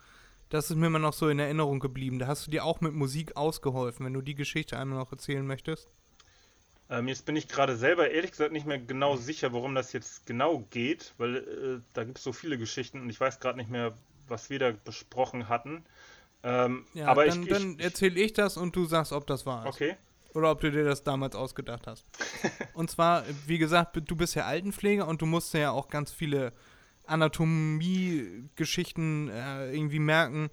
Das ist mir immer noch so in Erinnerung geblieben. Da hast du dir auch mit Musik ausgeholfen, wenn du die Geschichte einmal noch erzählen möchtest. Ähm, jetzt bin ich gerade selber ehrlich gesagt nicht mehr genau sicher, worum das jetzt genau geht, weil äh, da gibt es so viele Geschichten und ich weiß gerade nicht mehr, was wir da besprochen hatten. Ähm, Ja, aber dann, ich, dann erzähle ich das und du sagst, ob das ist. Okay. Oder ob du dir das damals ausgedacht hast. und zwar, wie gesagt, du bist ja Altenpfleger und du musst ja auch ganz viele Anatomie-Geschichten äh, irgendwie merken,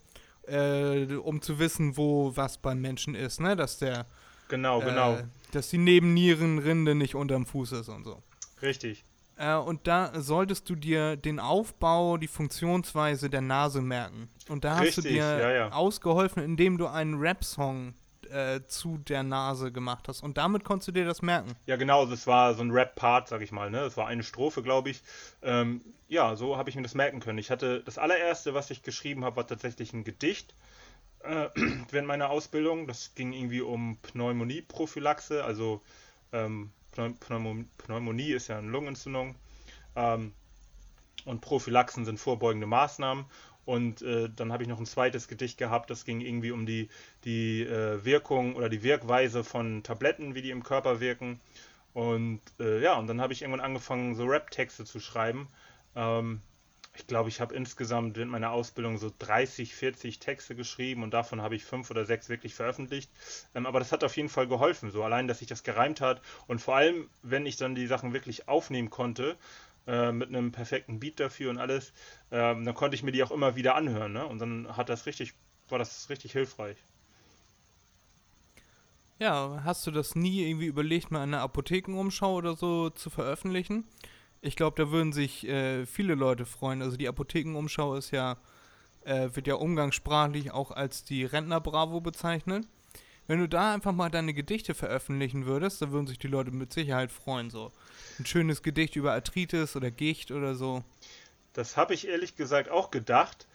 äh, um zu wissen, wo was beim Menschen ist, ne? Dass der, Genau, genau. äh, dass die Nebennierenrinde nicht unterm Fuß ist und so. Richtig. Äh, und da solltest du dir den Aufbau, die Funktionsweise der Nase merken. Und da hast du Richtig, dir ja, ja. ausgeholfen, indem du einen Rap-Song äh, zu der Nase gemacht hast. Und damit konntest du dir das merken. Ja, genau, das war so ein Rap-Part, sag ich mal, ne? Das war eine Strophe, glaube ich. Ähm, ja, so habe ich mir das merken können. Ich hatte das allererste, was ich geschrieben habe, war tatsächlich ein Gedicht äh, während meiner Ausbildung. Das ging irgendwie um Pneumonie-Prophylaxe, also ähm, Pneumonie ist ja eine Lungenentzündung. Ähm, und Prophylaxen sind vorbeugende Maßnahmen. Und äh, dann habe ich noch ein zweites Gedicht gehabt, das ging irgendwie um die, die äh, Wirkung oder die Wirkweise von Tabletten, wie die im Körper wirken. Und äh, ja, und dann habe ich irgendwann angefangen, so Rap-Texte zu schreiben. Ähm, ich glaube, ich habe insgesamt während meiner Ausbildung so 30, 40 Texte geschrieben und davon habe ich fünf oder sechs wirklich veröffentlicht. Ähm, aber das hat auf jeden Fall geholfen, so allein, dass sich das gereimt hat und vor allem, wenn ich dann die Sachen wirklich aufnehmen konnte, äh, mit einem perfekten Beat dafür und alles, ähm, dann konnte ich mir die auch immer wieder anhören, ne? Und dann hat das richtig, war das richtig hilfreich. Ja, hast du das nie irgendwie überlegt, mal eine Apothekenumschau oder so zu veröffentlichen? Ich glaube, da würden sich äh, viele Leute freuen. Also die Apothekenumschau ist ja, äh, wird ja umgangssprachlich auch als die Rentner-Bravo bezeichnet. Wenn du da einfach mal deine Gedichte veröffentlichen würdest, dann würden sich die Leute mit Sicherheit freuen. So ein schönes Gedicht über Arthritis oder Gicht oder so. Das habe ich ehrlich gesagt auch gedacht.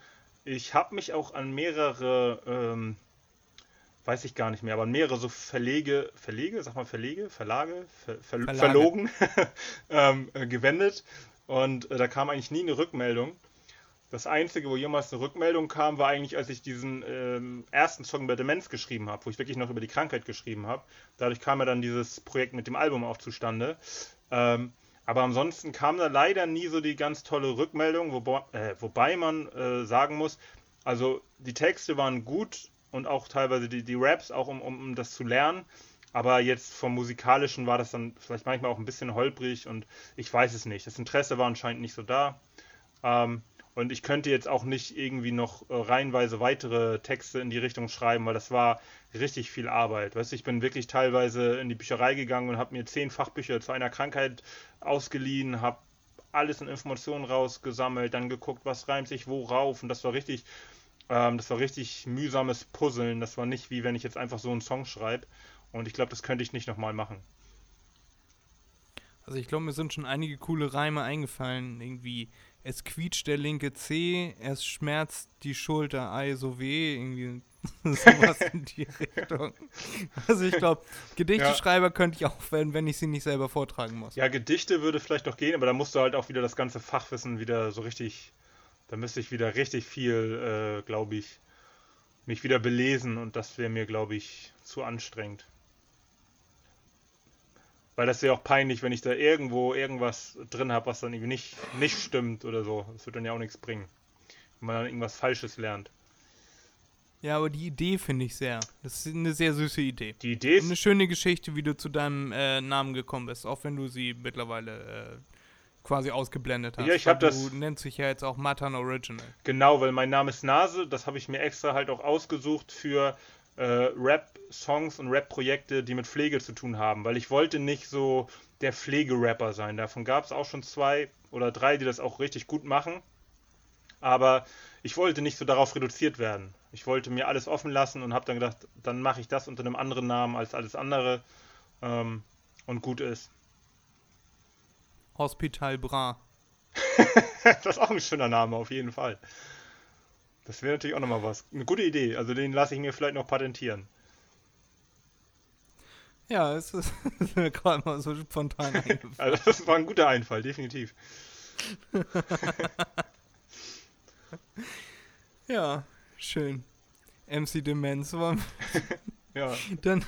Ich habe mich auch an mehrere, ähm, weiß ich gar nicht mehr, aber mehrere so Verlege, Verlege, sag mal Verlege, Verlage, Ver, Ver, Verlage. Verlogen ähm, äh, gewendet und äh, da kam eigentlich nie eine Rückmeldung. Das Einzige, wo jemals eine Rückmeldung kam, war eigentlich, als ich diesen ähm, ersten Song über Demenz geschrieben habe, wo ich wirklich noch über die Krankheit geschrieben habe. Dadurch kam ja dann dieses Projekt mit dem Album auch zustande. Ähm, aber ansonsten kam da leider nie so die ganz tolle Rückmeldung, wobei, äh, wobei man äh, sagen muss, also die Texte waren gut und auch teilweise die, die Raps, auch um, um, um das zu lernen. Aber jetzt vom Musikalischen war das dann vielleicht manchmal auch ein bisschen holprig und ich weiß es nicht. Das Interesse war anscheinend nicht so da. Ähm, und ich könnte jetzt auch nicht irgendwie noch äh, reihenweise weitere Texte in die Richtung schreiben, weil das war richtig viel Arbeit. Weißt du, ich bin wirklich teilweise in die Bücherei gegangen und habe mir zehn Fachbücher zu einer Krankheit ausgeliehen, habe alles in Informationen rausgesammelt, dann geguckt, was reimt sich wo rauf und das war richtig, ähm, das war richtig mühsames Puzzeln. Das war nicht wie wenn ich jetzt einfach so einen Song schreibe. Und ich glaube, das könnte ich nicht nochmal machen. Also ich glaube, mir sind schon einige coole Reime eingefallen. Irgendwie, es quietscht der linke Zeh, es schmerzt die Schulter, ei so weh. Irgendwie sowas in die Richtung. Also ich glaube, Gedichteschreiber könnte ich auch werden, wenn ich sie nicht selber vortragen muss. Ja, Gedichte würde vielleicht noch gehen, aber da musst du halt auch wieder das ganze Fachwissen wieder so richtig, da müsste ich wieder richtig viel, äh, glaube ich, mich wieder belesen und das wäre mir, glaube ich, zu anstrengend. Weil das wäre auch peinlich, wenn ich da irgendwo irgendwas drin habe, was dann irgendwie nicht, nicht stimmt oder so. Das wird dann ja auch nichts bringen. Wenn man dann irgendwas Falsches lernt. Ja, aber die Idee finde ich sehr. Das ist eine sehr süße Idee. Die Idee Und eine ist, schöne Geschichte, wie du zu deinem äh, Namen gekommen bist, auch wenn du sie mittlerweile äh, quasi ausgeblendet hast. Ja, ich Weil hab das- Du nennst dich ja jetzt auch Matan Original. genau, weil mein Name ist Nase, das habe ich mir extra halt auch ausgesucht für äh, Rap-Songs und Rap-Projekte, die mit Pflege zu tun haben, weil ich wollte nicht so der Pflegerapper sein. Davon gab es auch schon zwei oder drei, die das auch richtig gut machen. Aber ich wollte nicht so darauf reduziert werden. Ich wollte mir alles offen lassen und habe dann gedacht, dann mache ich das unter einem anderen Namen als alles andere ähm, und gut ist. Hospital Bra. das ist auch ein schöner Name, auf jeden Fall. Das wäre natürlich auch nochmal was. Eine gute Idee. Also den lasse ich mir vielleicht noch patentieren. Ja, es ist mir gerade mal so spontan eingefallen. Also das war ein guter Einfall, definitiv. Ja, schön. MC Demenz. Ja, Dann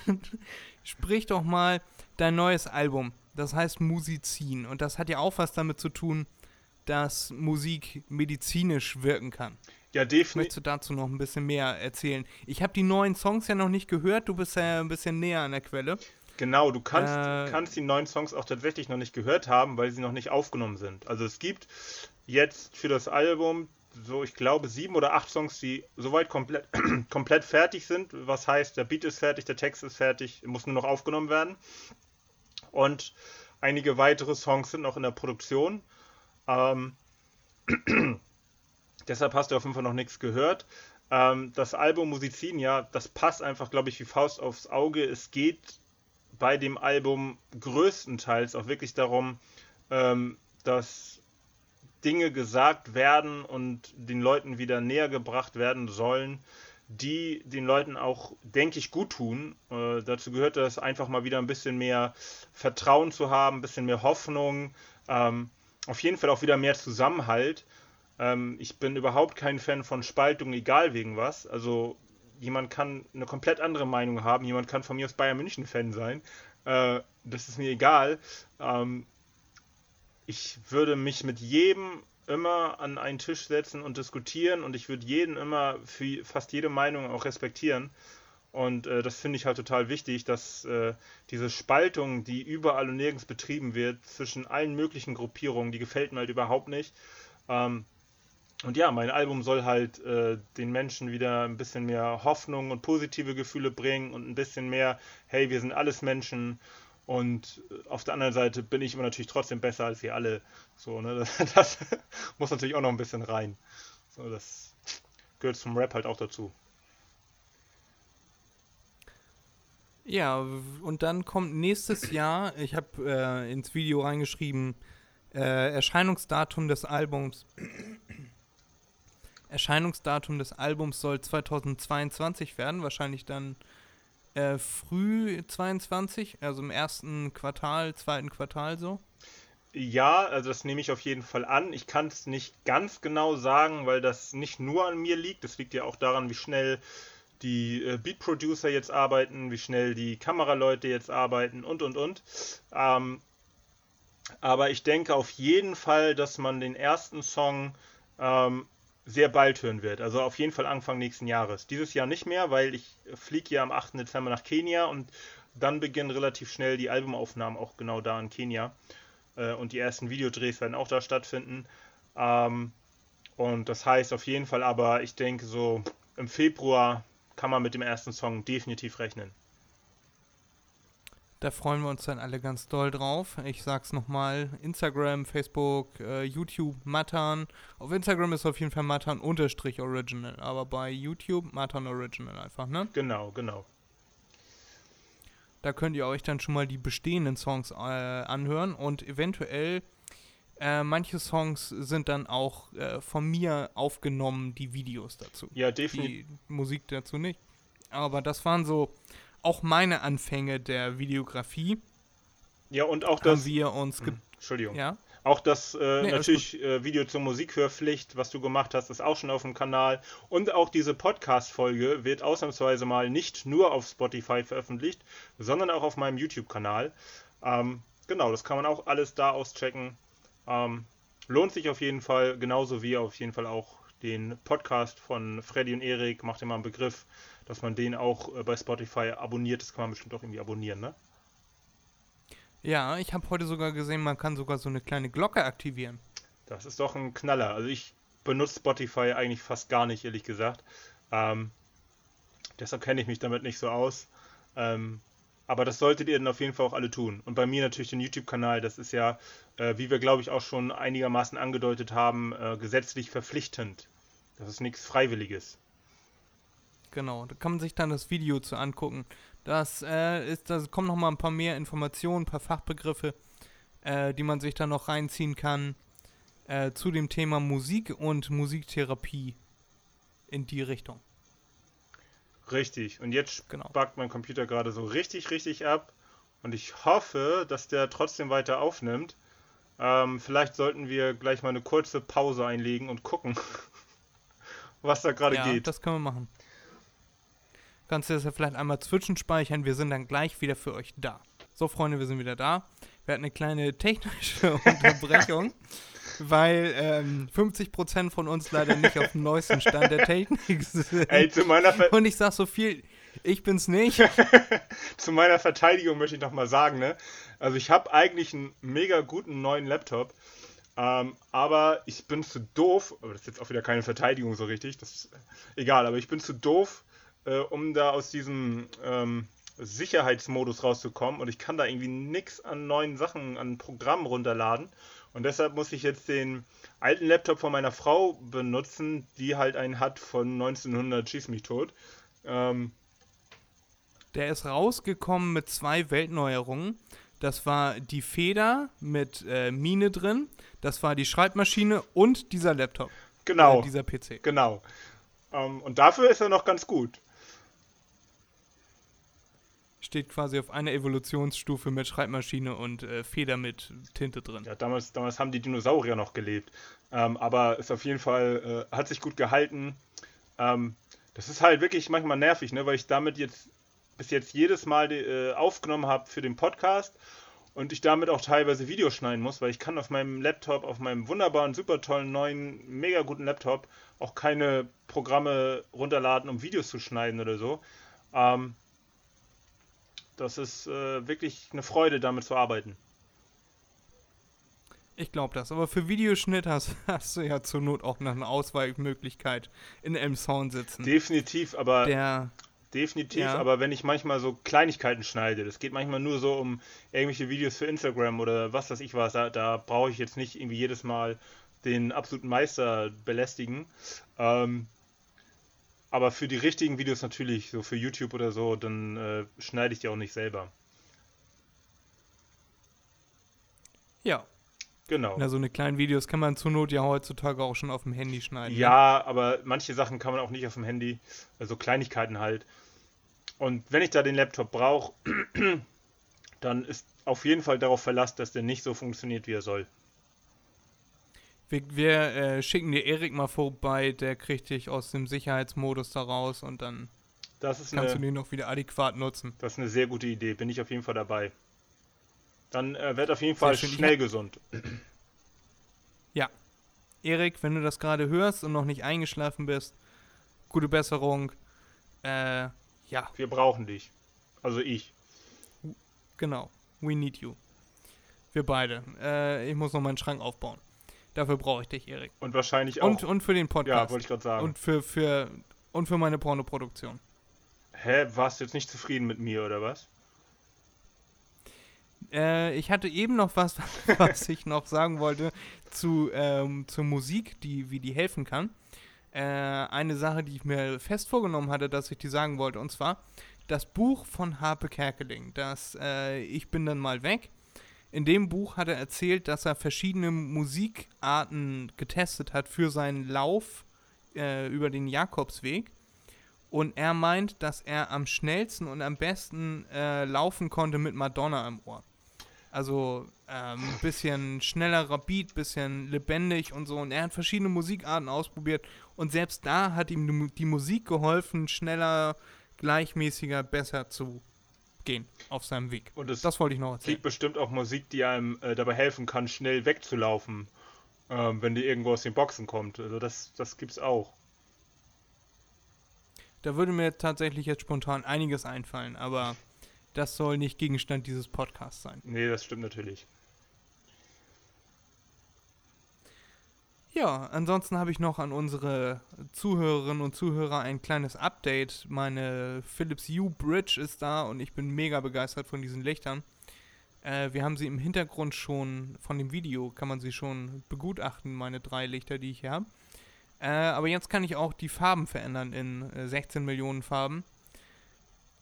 sprich doch mal dein neues Album. Das heißt Musizin. Und das hat ja auch was damit zu tun, dass Musik medizinisch wirken kann. ja definitiv. Möchtest du dazu noch ein bisschen mehr erzählen? Ich habe die neuen Songs ja noch nicht gehört. Du bist ja ein bisschen näher an der Quelle. Genau, du kannst, Äh, kannst die neuen Songs auch tatsächlich noch nicht gehört haben, weil sie noch nicht aufgenommen sind. Also es gibt jetzt für das Album so, ich glaube, sieben oder acht Songs, die soweit komplett, komplett fertig sind. Was heißt, der Beat ist fertig, der Text ist fertig, muss nur noch aufgenommen werden. Und einige weitere Songs sind noch in der Produktion. Ähm, deshalb hast du auf jeden Fall noch nichts gehört. Ähm, das Album Musizin, ja, das passt einfach, glaube ich, wie Faust aufs Auge. Es geht bei dem Album größtenteils auch wirklich darum, ähm, dass Dinge gesagt werden und den Leuten wieder näher gebracht werden sollen, die den Leuten auch, denke ich, gut tun. Äh, dazu gehört es einfach mal wieder ein bisschen mehr Vertrauen zu haben, ein bisschen mehr Hoffnung, ähm, auf jeden Fall auch wieder mehr Zusammenhalt. Ähm, ich bin überhaupt kein Fan von Spaltung, egal wegen was. Also jemand kann eine komplett andere Meinung haben, jemand kann von mir aus Bayern München Fan sein. Äh, das ist mir egal. Ähm, ich würde mich mit jedem immer an einen Tisch setzen und diskutieren und ich würde jeden immer für fast jede Meinung auch respektieren. Und äh, das finde ich halt total wichtig, dass äh, diese Spaltung, die überall und nirgends betrieben wird, zwischen allen möglichen Gruppierungen, die gefällt mir halt überhaupt nicht. Ähm, und ja, mein Album soll halt äh, den Menschen wieder ein bisschen mehr Hoffnung und positive Gefühle bringen und ein bisschen mehr, hey, wir sind alles Menschen und äh, auf der anderen Seite bin ich immer natürlich trotzdem besser als ihr alle. So, ne? Das, das muss natürlich auch noch ein bisschen rein. So, das gehört zum Rap halt auch dazu. Ja, und dann kommt nächstes Jahr, ich habe äh, ins Video reingeschrieben, äh, Erscheinungsdatum des Albums. Erscheinungsdatum des Albums soll 2022 werden, wahrscheinlich dann äh, früh 22, also im ersten Quartal, zweiten Quartal so. Ja, also das nehme ich auf jeden Fall an. Ich kann es nicht ganz genau sagen, weil das nicht nur an mir liegt. Das liegt ja auch daran, wie schnell die äh, Beat Producer jetzt arbeiten, wie schnell die Kameraleute jetzt arbeiten und und und. Ähm, aber ich denke auf jeden Fall, dass man den ersten Song ähm, sehr bald hören wird. Also auf jeden Fall Anfang nächsten Jahres. Dieses Jahr nicht mehr, weil ich fliege ja am 8. Dezember nach Kenia und dann beginnen relativ schnell die Albumaufnahmen auch genau da in Kenia. Äh, und die ersten Videodrehs werden auch da stattfinden. Ähm, und das heißt auf jeden Fall aber, ich denke so im Februar kann man mit dem ersten Song definitiv rechnen. Da freuen wir uns dann alle ganz doll drauf. Ich sag's nochmal: Instagram, Facebook, äh, YouTube, Matan. Auf Instagram ist auf jeden Fall Matan unterstrich Original, aber bei YouTube Matan Original einfach, ne? Genau, genau. Da könnt ihr euch dann schon mal die bestehenden Songs äh, anhören und eventuell äh, manche Songs sind dann auch äh, von mir aufgenommen, die Videos dazu. Ja, definitiv. Die Musik dazu nicht. Aber das waren so auch meine Anfänge der Videografie. Ja, und auch Haben das. wir uns ge Entschuldigung. ja. Auch das äh, Nee, natürlich äh, Video zur Musikhörpflicht, was du gemacht hast, ist auch schon auf dem Kanal. Und auch diese Podcast-Folge wird ausnahmsweise mal nicht nur auf Spotify veröffentlicht, sondern auch auf meinem YouTube-Kanal. Ähm, genau, das kann man auch alles da auschecken. Ähm, lohnt sich auf jeden Fall, genauso wie auf jeden Fall auch den Podcast von Freddy und Erik, macht dir mal einen Begriff, dass man den auch äh, bei Spotify abonniert. Das kann man bestimmt auch irgendwie abonnieren, ne? Ja, ich habe heute sogar gesehen, man kann sogar so eine kleine Glocke aktivieren. Das ist doch ein Knaller. Also ich benutze Spotify eigentlich fast gar nicht, ehrlich gesagt. Ähm, deshalb kenne ich mich damit nicht so aus. Ähm, aber das solltet ihr dann auf jeden Fall auch alle tun. Und bei mir natürlich den YouTube-Kanal, das ist ja, äh, wie wir glaube ich auch schon einigermaßen angedeutet haben, äh, gesetzlich verpflichtend. Das ist nichts Freiwilliges. Genau, da kann man sich dann das Video zu angucken. Das äh, ist, da kommen noch mal ein paar mehr Informationen, ein paar Fachbegriffe, äh, die man sich dann noch reinziehen kann äh, zu dem Thema Musik und Musiktherapie in die Richtung. Richtig. Und jetzt Genau. backt mein Computer gerade so richtig, richtig ab. Und ich hoffe, dass der trotzdem weiter aufnimmt. Ähm, vielleicht sollten wir gleich mal eine kurze Pause einlegen und gucken, was da gerade ja, geht. das können wir machen. Kannst du das ja vielleicht einmal zwischenspeichern? Wir sind dann gleich wieder für euch da. So, Freunde, wir sind wieder da. Wir hatten eine kleine technische Unterbrechung, weil ähm, 50% von uns leider nicht auf dem neuesten Stand der Technik sind. Ey, zu meiner, Ver Und ich sag so viel, ich bin's nicht. zu meiner Verteidigung möchte ich noch mal sagen, ne? Also ich habe eigentlich einen mega guten neuen Laptop, ähm, aber ich bin zu doof, aber das ist jetzt auch wieder keine Verteidigung so richtig, das ist egal, aber ich bin zu doof, äh, um da aus diesem ähm, Sicherheitsmodus rauszukommen und ich kann da irgendwie nichts an neuen Sachen, an Programmen runterladen und deshalb muss ich jetzt den alten Laptop von meiner Frau benutzen, die halt einen hat von 1900 schieß mich tot. Ähm, Der ist rausgekommen mit zwei Weltneuerungen. Das war die Feder mit äh, Mine drin, das war die Schreibmaschine und dieser Laptop. genau. Äh, dieser PC. Genau. Ähm, und dafür ist er noch ganz gut. Steht quasi auf einer Evolutionsstufe mit Schreibmaschine und äh, Feder mit Tinte drin. Ja, damals, damals haben die Dinosaurier noch gelebt. Ähm, aber ist auf jeden Fall, äh, hat sich gut gehalten. Ähm, das ist halt wirklich manchmal nervig, ne? weil ich damit jetzt bis jetzt jedes Mal äh, aufgenommen habe für den Podcast und ich damit auch teilweise Videos schneiden muss, weil ich kann auf meinem Laptop, auf meinem wunderbaren, super tollen, neuen, mega guten Laptop auch keine Programme runterladen, um Videos zu schneiden oder so. Ähm, das ist äh, wirklich eine Freude, damit zu arbeiten. Ich glaube das. Aber für Videoschnitt hast, hast du ja zur Not auch noch eine Ausweichmöglichkeit in einem Sound sitzen. Definitiv, aber Der, definitiv, Ja. aber wenn ich manchmal so Kleinigkeiten schneide, das geht manchmal nur so um irgendwelche Videos für Instagram oder was weiß ich was, da, da brauche ich jetzt nicht irgendwie jedes Mal den absoluten Meister belästigen. Ähm, aber für die richtigen Videos natürlich, so für YouTube oder so, dann äh, schneide ich die auch nicht selber. ja. Genau. Na, so eine kleinen Videos kann man zur Not ja heutzutage auch schon auf dem Handy schneiden. ne? Ja, aber manche Sachen kann man auch nicht auf dem Handy, also Kleinigkeiten halt. Und wenn ich da den Laptop brauche, dann ist auf jeden Fall darauf Verlass, dass der nicht so funktioniert, wie er soll. Wir, wir äh, schicken dir Erik mal vorbei, der kriegt dich aus dem Sicherheitsmodus da raus und dann kannst du eine, den noch wieder adäquat nutzen. das ist eine sehr gute Idee, bin ich auf jeden Fall dabei. Dann äh, wird auf jeden Fall schnell gesund. Ja. Erik, wenn du das gerade hörst und noch nicht eingeschlafen bist, gute Besserung. Äh, ja, Wir brauchen dich. Also ich. genau. We need you. Wir beide. Äh, ich muss noch meinen Schrank aufbauen. Dafür brauche ich dich, Erik. Und wahrscheinlich auch. Und, und für den ja, Podcast. wollte ich gerade sagen. und für, für, und für meine Pornoproduktion. Hä, warst du jetzt nicht zufrieden mit mir oder was? Äh, ich hatte eben noch was, was ich noch sagen wollte zu, ähm, zur Musik, die, wie die helfen kann. Äh, eine Sache, die ich mir fest vorgenommen hatte, dass ich die sagen wollte, und zwar das Buch von Harpe Kerkeling, das äh, Ich bin dann mal weg. In dem Buch hat er erzählt, dass er verschiedene Musikarten getestet hat für seinen Lauf äh, über den Jakobsweg. Und er meint, dass er am schnellsten und am besten äh, laufen konnte mit Madonna im Ohr. Also ein ähm, bisschen schnellerer Beat, bisschen lebendig und so. Und er hat verschiedene Musikarten ausprobiert. Und selbst da hat ihm die Mu- die Musik geholfen, schneller, gleichmäßiger, besser zu gehen auf seinem Weg. Und es Das wollte ich noch erzählen. gibt bestimmt auch Musik, die einem äh, dabei helfen kann, schnell wegzulaufen. ähm, wenn die irgendwo aus den Boxen kommt. Also das, das gibt's auch. Da würde mir tatsächlich jetzt spontan einiges einfallen, aber das soll nicht Gegenstand dieses Podcasts sein. Nee, das stimmt natürlich. Ja, ansonsten habe ich noch an unsere Zuhörerinnen und Zuhörer ein kleines Update. Meine Philips Hue Bridge ist da und ich bin mega begeistert von diesen Lichtern. Äh, wir haben sie im Hintergrund schon, von dem Video kann man sie schon begutachten, meine drei Lichter, die ich hier habe. Äh, aber jetzt kann ich auch die Farben verändern in äh, 16 Millionen Farben.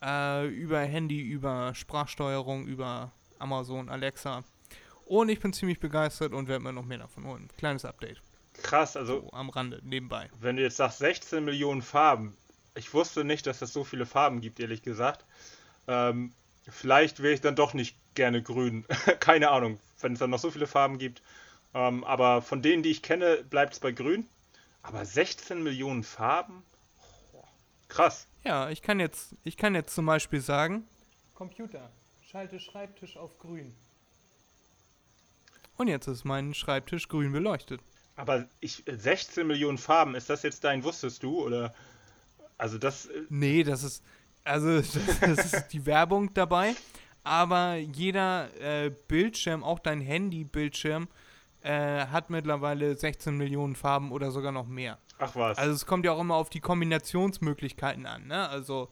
Äh, über Handy, über Sprachsteuerung, über Amazon, Alexa. Und ich bin ziemlich begeistert und werde mir noch mehr davon holen. Kleines Update. Krass, also So am Rande, nebenbei. wenn du jetzt sagst 16 Millionen Farben, ich wusste nicht, dass es so viele Farben gibt, ehrlich gesagt. Ähm, vielleicht wäre ich dann doch nicht gerne grün. Keine Ahnung, wenn es dann noch so viele Farben gibt. Ähm, aber von denen, die ich kenne, bleibt es bei grün. Aber 16 Millionen Farben? Krass. Ja, ich kann jetzt, ich kann jetzt zum Beispiel sagen, Computer, schalte Schreibtisch auf grün. Und jetzt ist mein Schreibtisch grün beleuchtet. Aber ich, 16 Millionen Farben, ist das jetzt dein, wusstest du? Oder? Also das, äh, Nee, das ist, also das, das ist die Werbung dabei. Aber jeder äh, Bildschirm, auch dein Handy-Bildschirm, äh, hat mittlerweile 16 Millionen Farben oder sogar noch mehr. ach was. Also es kommt ja auch immer auf die Kombinationsmöglichkeiten an, ne? Also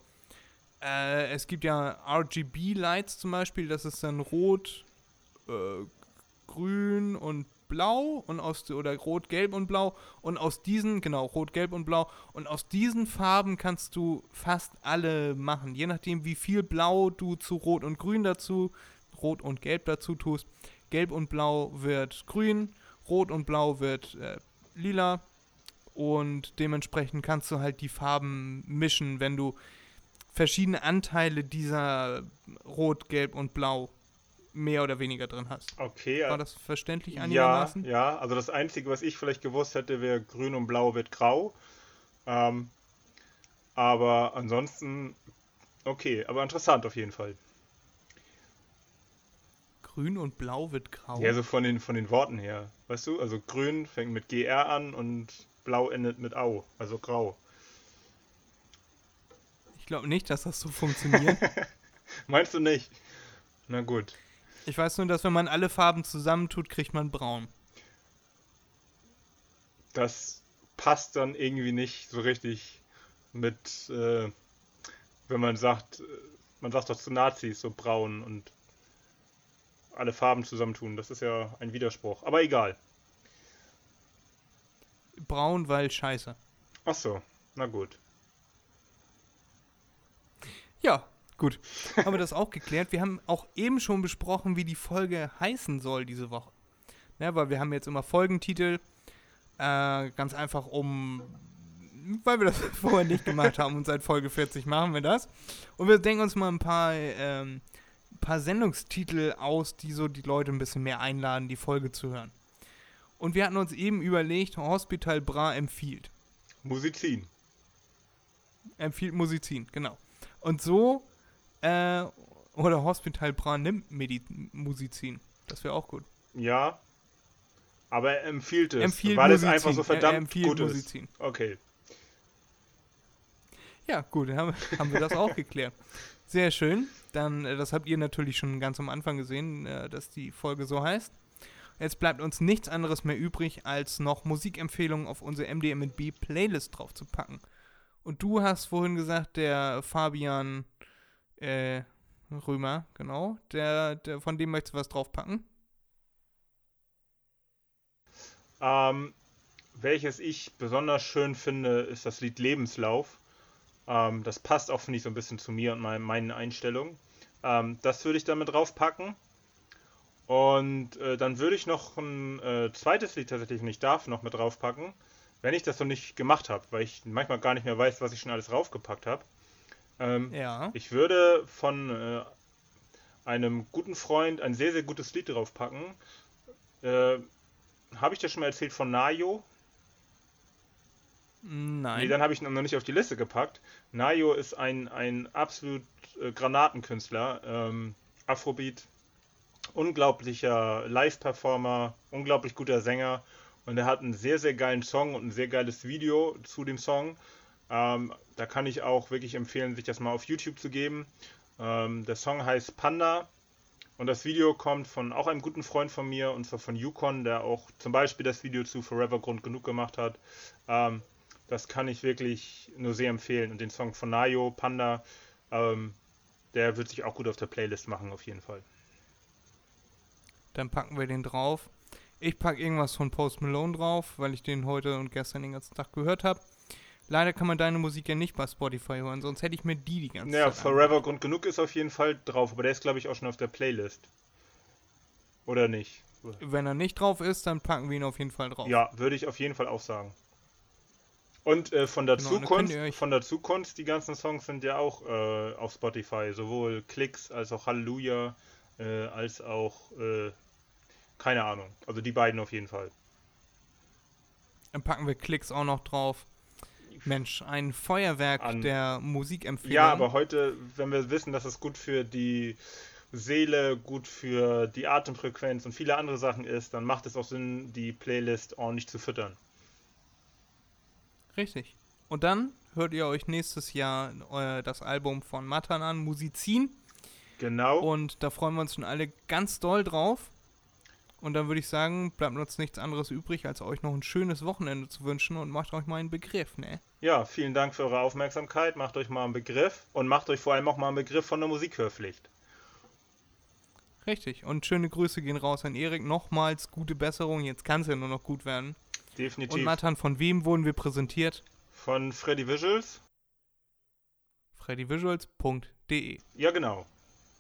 äh, es gibt ja RGB-Lights zum Beispiel, das ist dann rot, äh, grün und blau und aus oder rot, gelb und blau und aus diesen, genau, rot, gelb und blau und aus diesen Farben kannst du fast alle machen, je nachdem wie viel blau du zu rot und grün dazu, rot und gelb dazu tust. Gelb und blau wird grün, rot und blau wird äh, lila und dementsprechend kannst du halt die Farben mischen, wenn du verschiedene Anteile dieser Rot, Gelb und Blau mehr oder weniger drin hast. okay, War das verständlich Ja, einigermaßen? ja, also das Einzige, was ich vielleicht gewusst hätte, wäre grün und blau wird grau. Ähm, aber ansonsten, okay, aber interessant auf jeden Fall. Grün und Blau wird grau. Ja, so von den, von den Worten her, weißt du? Also grün fängt mit GR an und blau endet mit Au, also grau. Ich glaube nicht, dass das so funktioniert. Meinst du nicht? Na gut. Ich weiß nur, dass wenn man alle Farben zusammentut, kriegt man braun. Das passt dann irgendwie nicht so richtig mit, äh, wenn man sagt, man sagt doch zu Nazis so braun und alle Farben zusammentun. Das ist ja ein Widerspruch. Aber egal. Braun, weil scheiße. Ach so, na gut. Ja, gut. Haben wir das auch geklärt. Wir haben auch eben schon besprochen, wie die Folge heißen soll diese Woche. Ne, weil wir haben jetzt immer Folgentitel. Äh, ganz einfach um, weil wir das vorher nicht gemacht haben und seit Folge 40 machen wir das. Und wir denken uns mal ein paar, ähm, paar Sendungstitel aus, die so die Leute ein bisschen mehr einladen, die Folge zu hören. Und wir hatten uns eben überlegt, Hospital Bra empfiehlt. Musizin. Empfiehlt Musizin, genau. Und so, äh, oder Hospital Bra nimmt Medi Musizin. Das wäre auch gut. Ja. Aber er empfiehlt es, Empfiehlt weil es Musizin. einfach so Er- er verdammt empfiehlt gut Musizin. ist. Okay. Ja, gut, dann haben, haben wir das auch geklärt. Sehr schön. Dann, äh, das habt ihr natürlich schon ganz am Anfang gesehen, äh, dass die Folge so heißt. Jetzt bleibt uns nichts anderes mehr übrig, als noch Musikempfehlungen auf unsere MDMB Playlist drauf zu packen. Und du hast vorhin gesagt, der Fabian äh, Römer, genau, der, der, von dem möchtest du was draufpacken? Ähm, welches ich besonders schön finde, ist das Lied Lebenslauf. Ähm, das passt auch, finde ich, so ein bisschen zu mir und mein, meinen Einstellungen. Ähm, das würde ich damit draufpacken. Und äh, dann würde ich noch ein äh, zweites Lied tatsächlich, wenn ich darf, noch mit draufpacken. Wenn ich das noch nicht gemacht habe, weil ich manchmal gar nicht mehr weiß, was ich schon alles draufgepackt habe. Ähm, Ja. ich würde von äh, einem guten Freund ein sehr, sehr gutes Lied draufpacken. Äh, habe ich dir schon mal erzählt von Nayo? Nein. Nee, dann habe ich ihn noch nicht auf die Liste gepackt. Nayo ist ein, ein absolut äh, Granatenkünstler. Ähm, Afrobeat. Unglaublicher Live-Performer, unglaublich guter Sänger. Und er hat einen sehr, sehr geilen Song und ein sehr geiles Video zu dem Song. Ähm, da kann ich auch wirklich empfehlen, sich das mal auf YouTube zu geben. Ähm, der Song heißt Panda und das Video kommt von auch einem guten Freund von mir und zwar von Yukon, der auch zum Beispiel das Video zu Forever Grund genug gemacht hat. Ähm, das kann ich wirklich nur sehr empfehlen. Und den Song von Nayo, Panda, ähm, der wird sich auch gut auf der Playlist machen, auf jeden Fall. Dann packen wir den drauf. Ich packe irgendwas von Post Malone drauf, weil ich den heute und gestern den ganzen Tag gehört habe. Leider kann man deine Musik ja nicht bei Spotify hören, sonst hätte ich mir die die ganze Naja, Zeit. Forever Grund genug ist auf jeden Fall drauf, aber der ist, glaube ich, auch schon auf der Playlist. Oder nicht? angehört. Wenn er nicht drauf ist, dann packen wir ihn auf jeden Fall drauf. Ja, würde ich auf jeden Fall auch sagen. Und äh, von der Genau, Zukunft, von der Zukunft, die ganzen Songs sind ja auch äh, auf Spotify, sowohl Klicks als auch Halleluja, äh, als auch äh, keine Ahnung. Also die beiden auf jeden Fall. Dann packen wir Klicks auch noch drauf. Mensch, ein Feuerwerk An- der Musikempfehlung. Ja, aber heute, wenn wir wissen, dass es gut für die Seele, gut für die Atemfrequenz und viele andere Sachen ist, dann macht es auch Sinn, die Playlist ordentlich zu füttern. Richtig. Und dann hört ihr euch nächstes Jahr äh, das Album von Matan an, Musizin. Genau. Und da freuen wir uns schon alle ganz doll drauf. Und dann würde ich sagen, bleibt uns nichts anderes übrig, als euch noch ein schönes Wochenende zu wünschen und macht euch mal einen Begriff, ne? Ja, vielen Dank für eure Aufmerksamkeit. Macht euch mal einen Begriff und macht euch vor allem auch mal einen Begriff von der Musikhörpflicht. Richtig. Und schöne Grüße gehen raus an Erik. Nochmals gute Besserung. Jetzt kann es ja nur noch gut werden. Und Definitiv. Matan, von wem wurden wir präsentiert? Von Freddy Visuals. freddyvisuals.de. Ja, genau.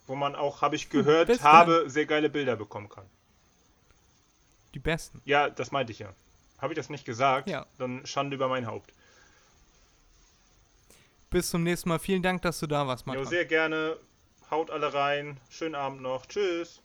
Wo man auch, habe ich gehört, Bis habe sehr geile Bilder bekommen kann. Die besten. Ja, das meinte ich ja. Habe ich das nicht gesagt? Ja. Dann Schande über mein Haupt. Bis zum nächsten Mal. Vielen Dank, dass du da warst, Jo, Matan. sehr gerne. Haut alle rein. Schönen Abend noch. Tschüss.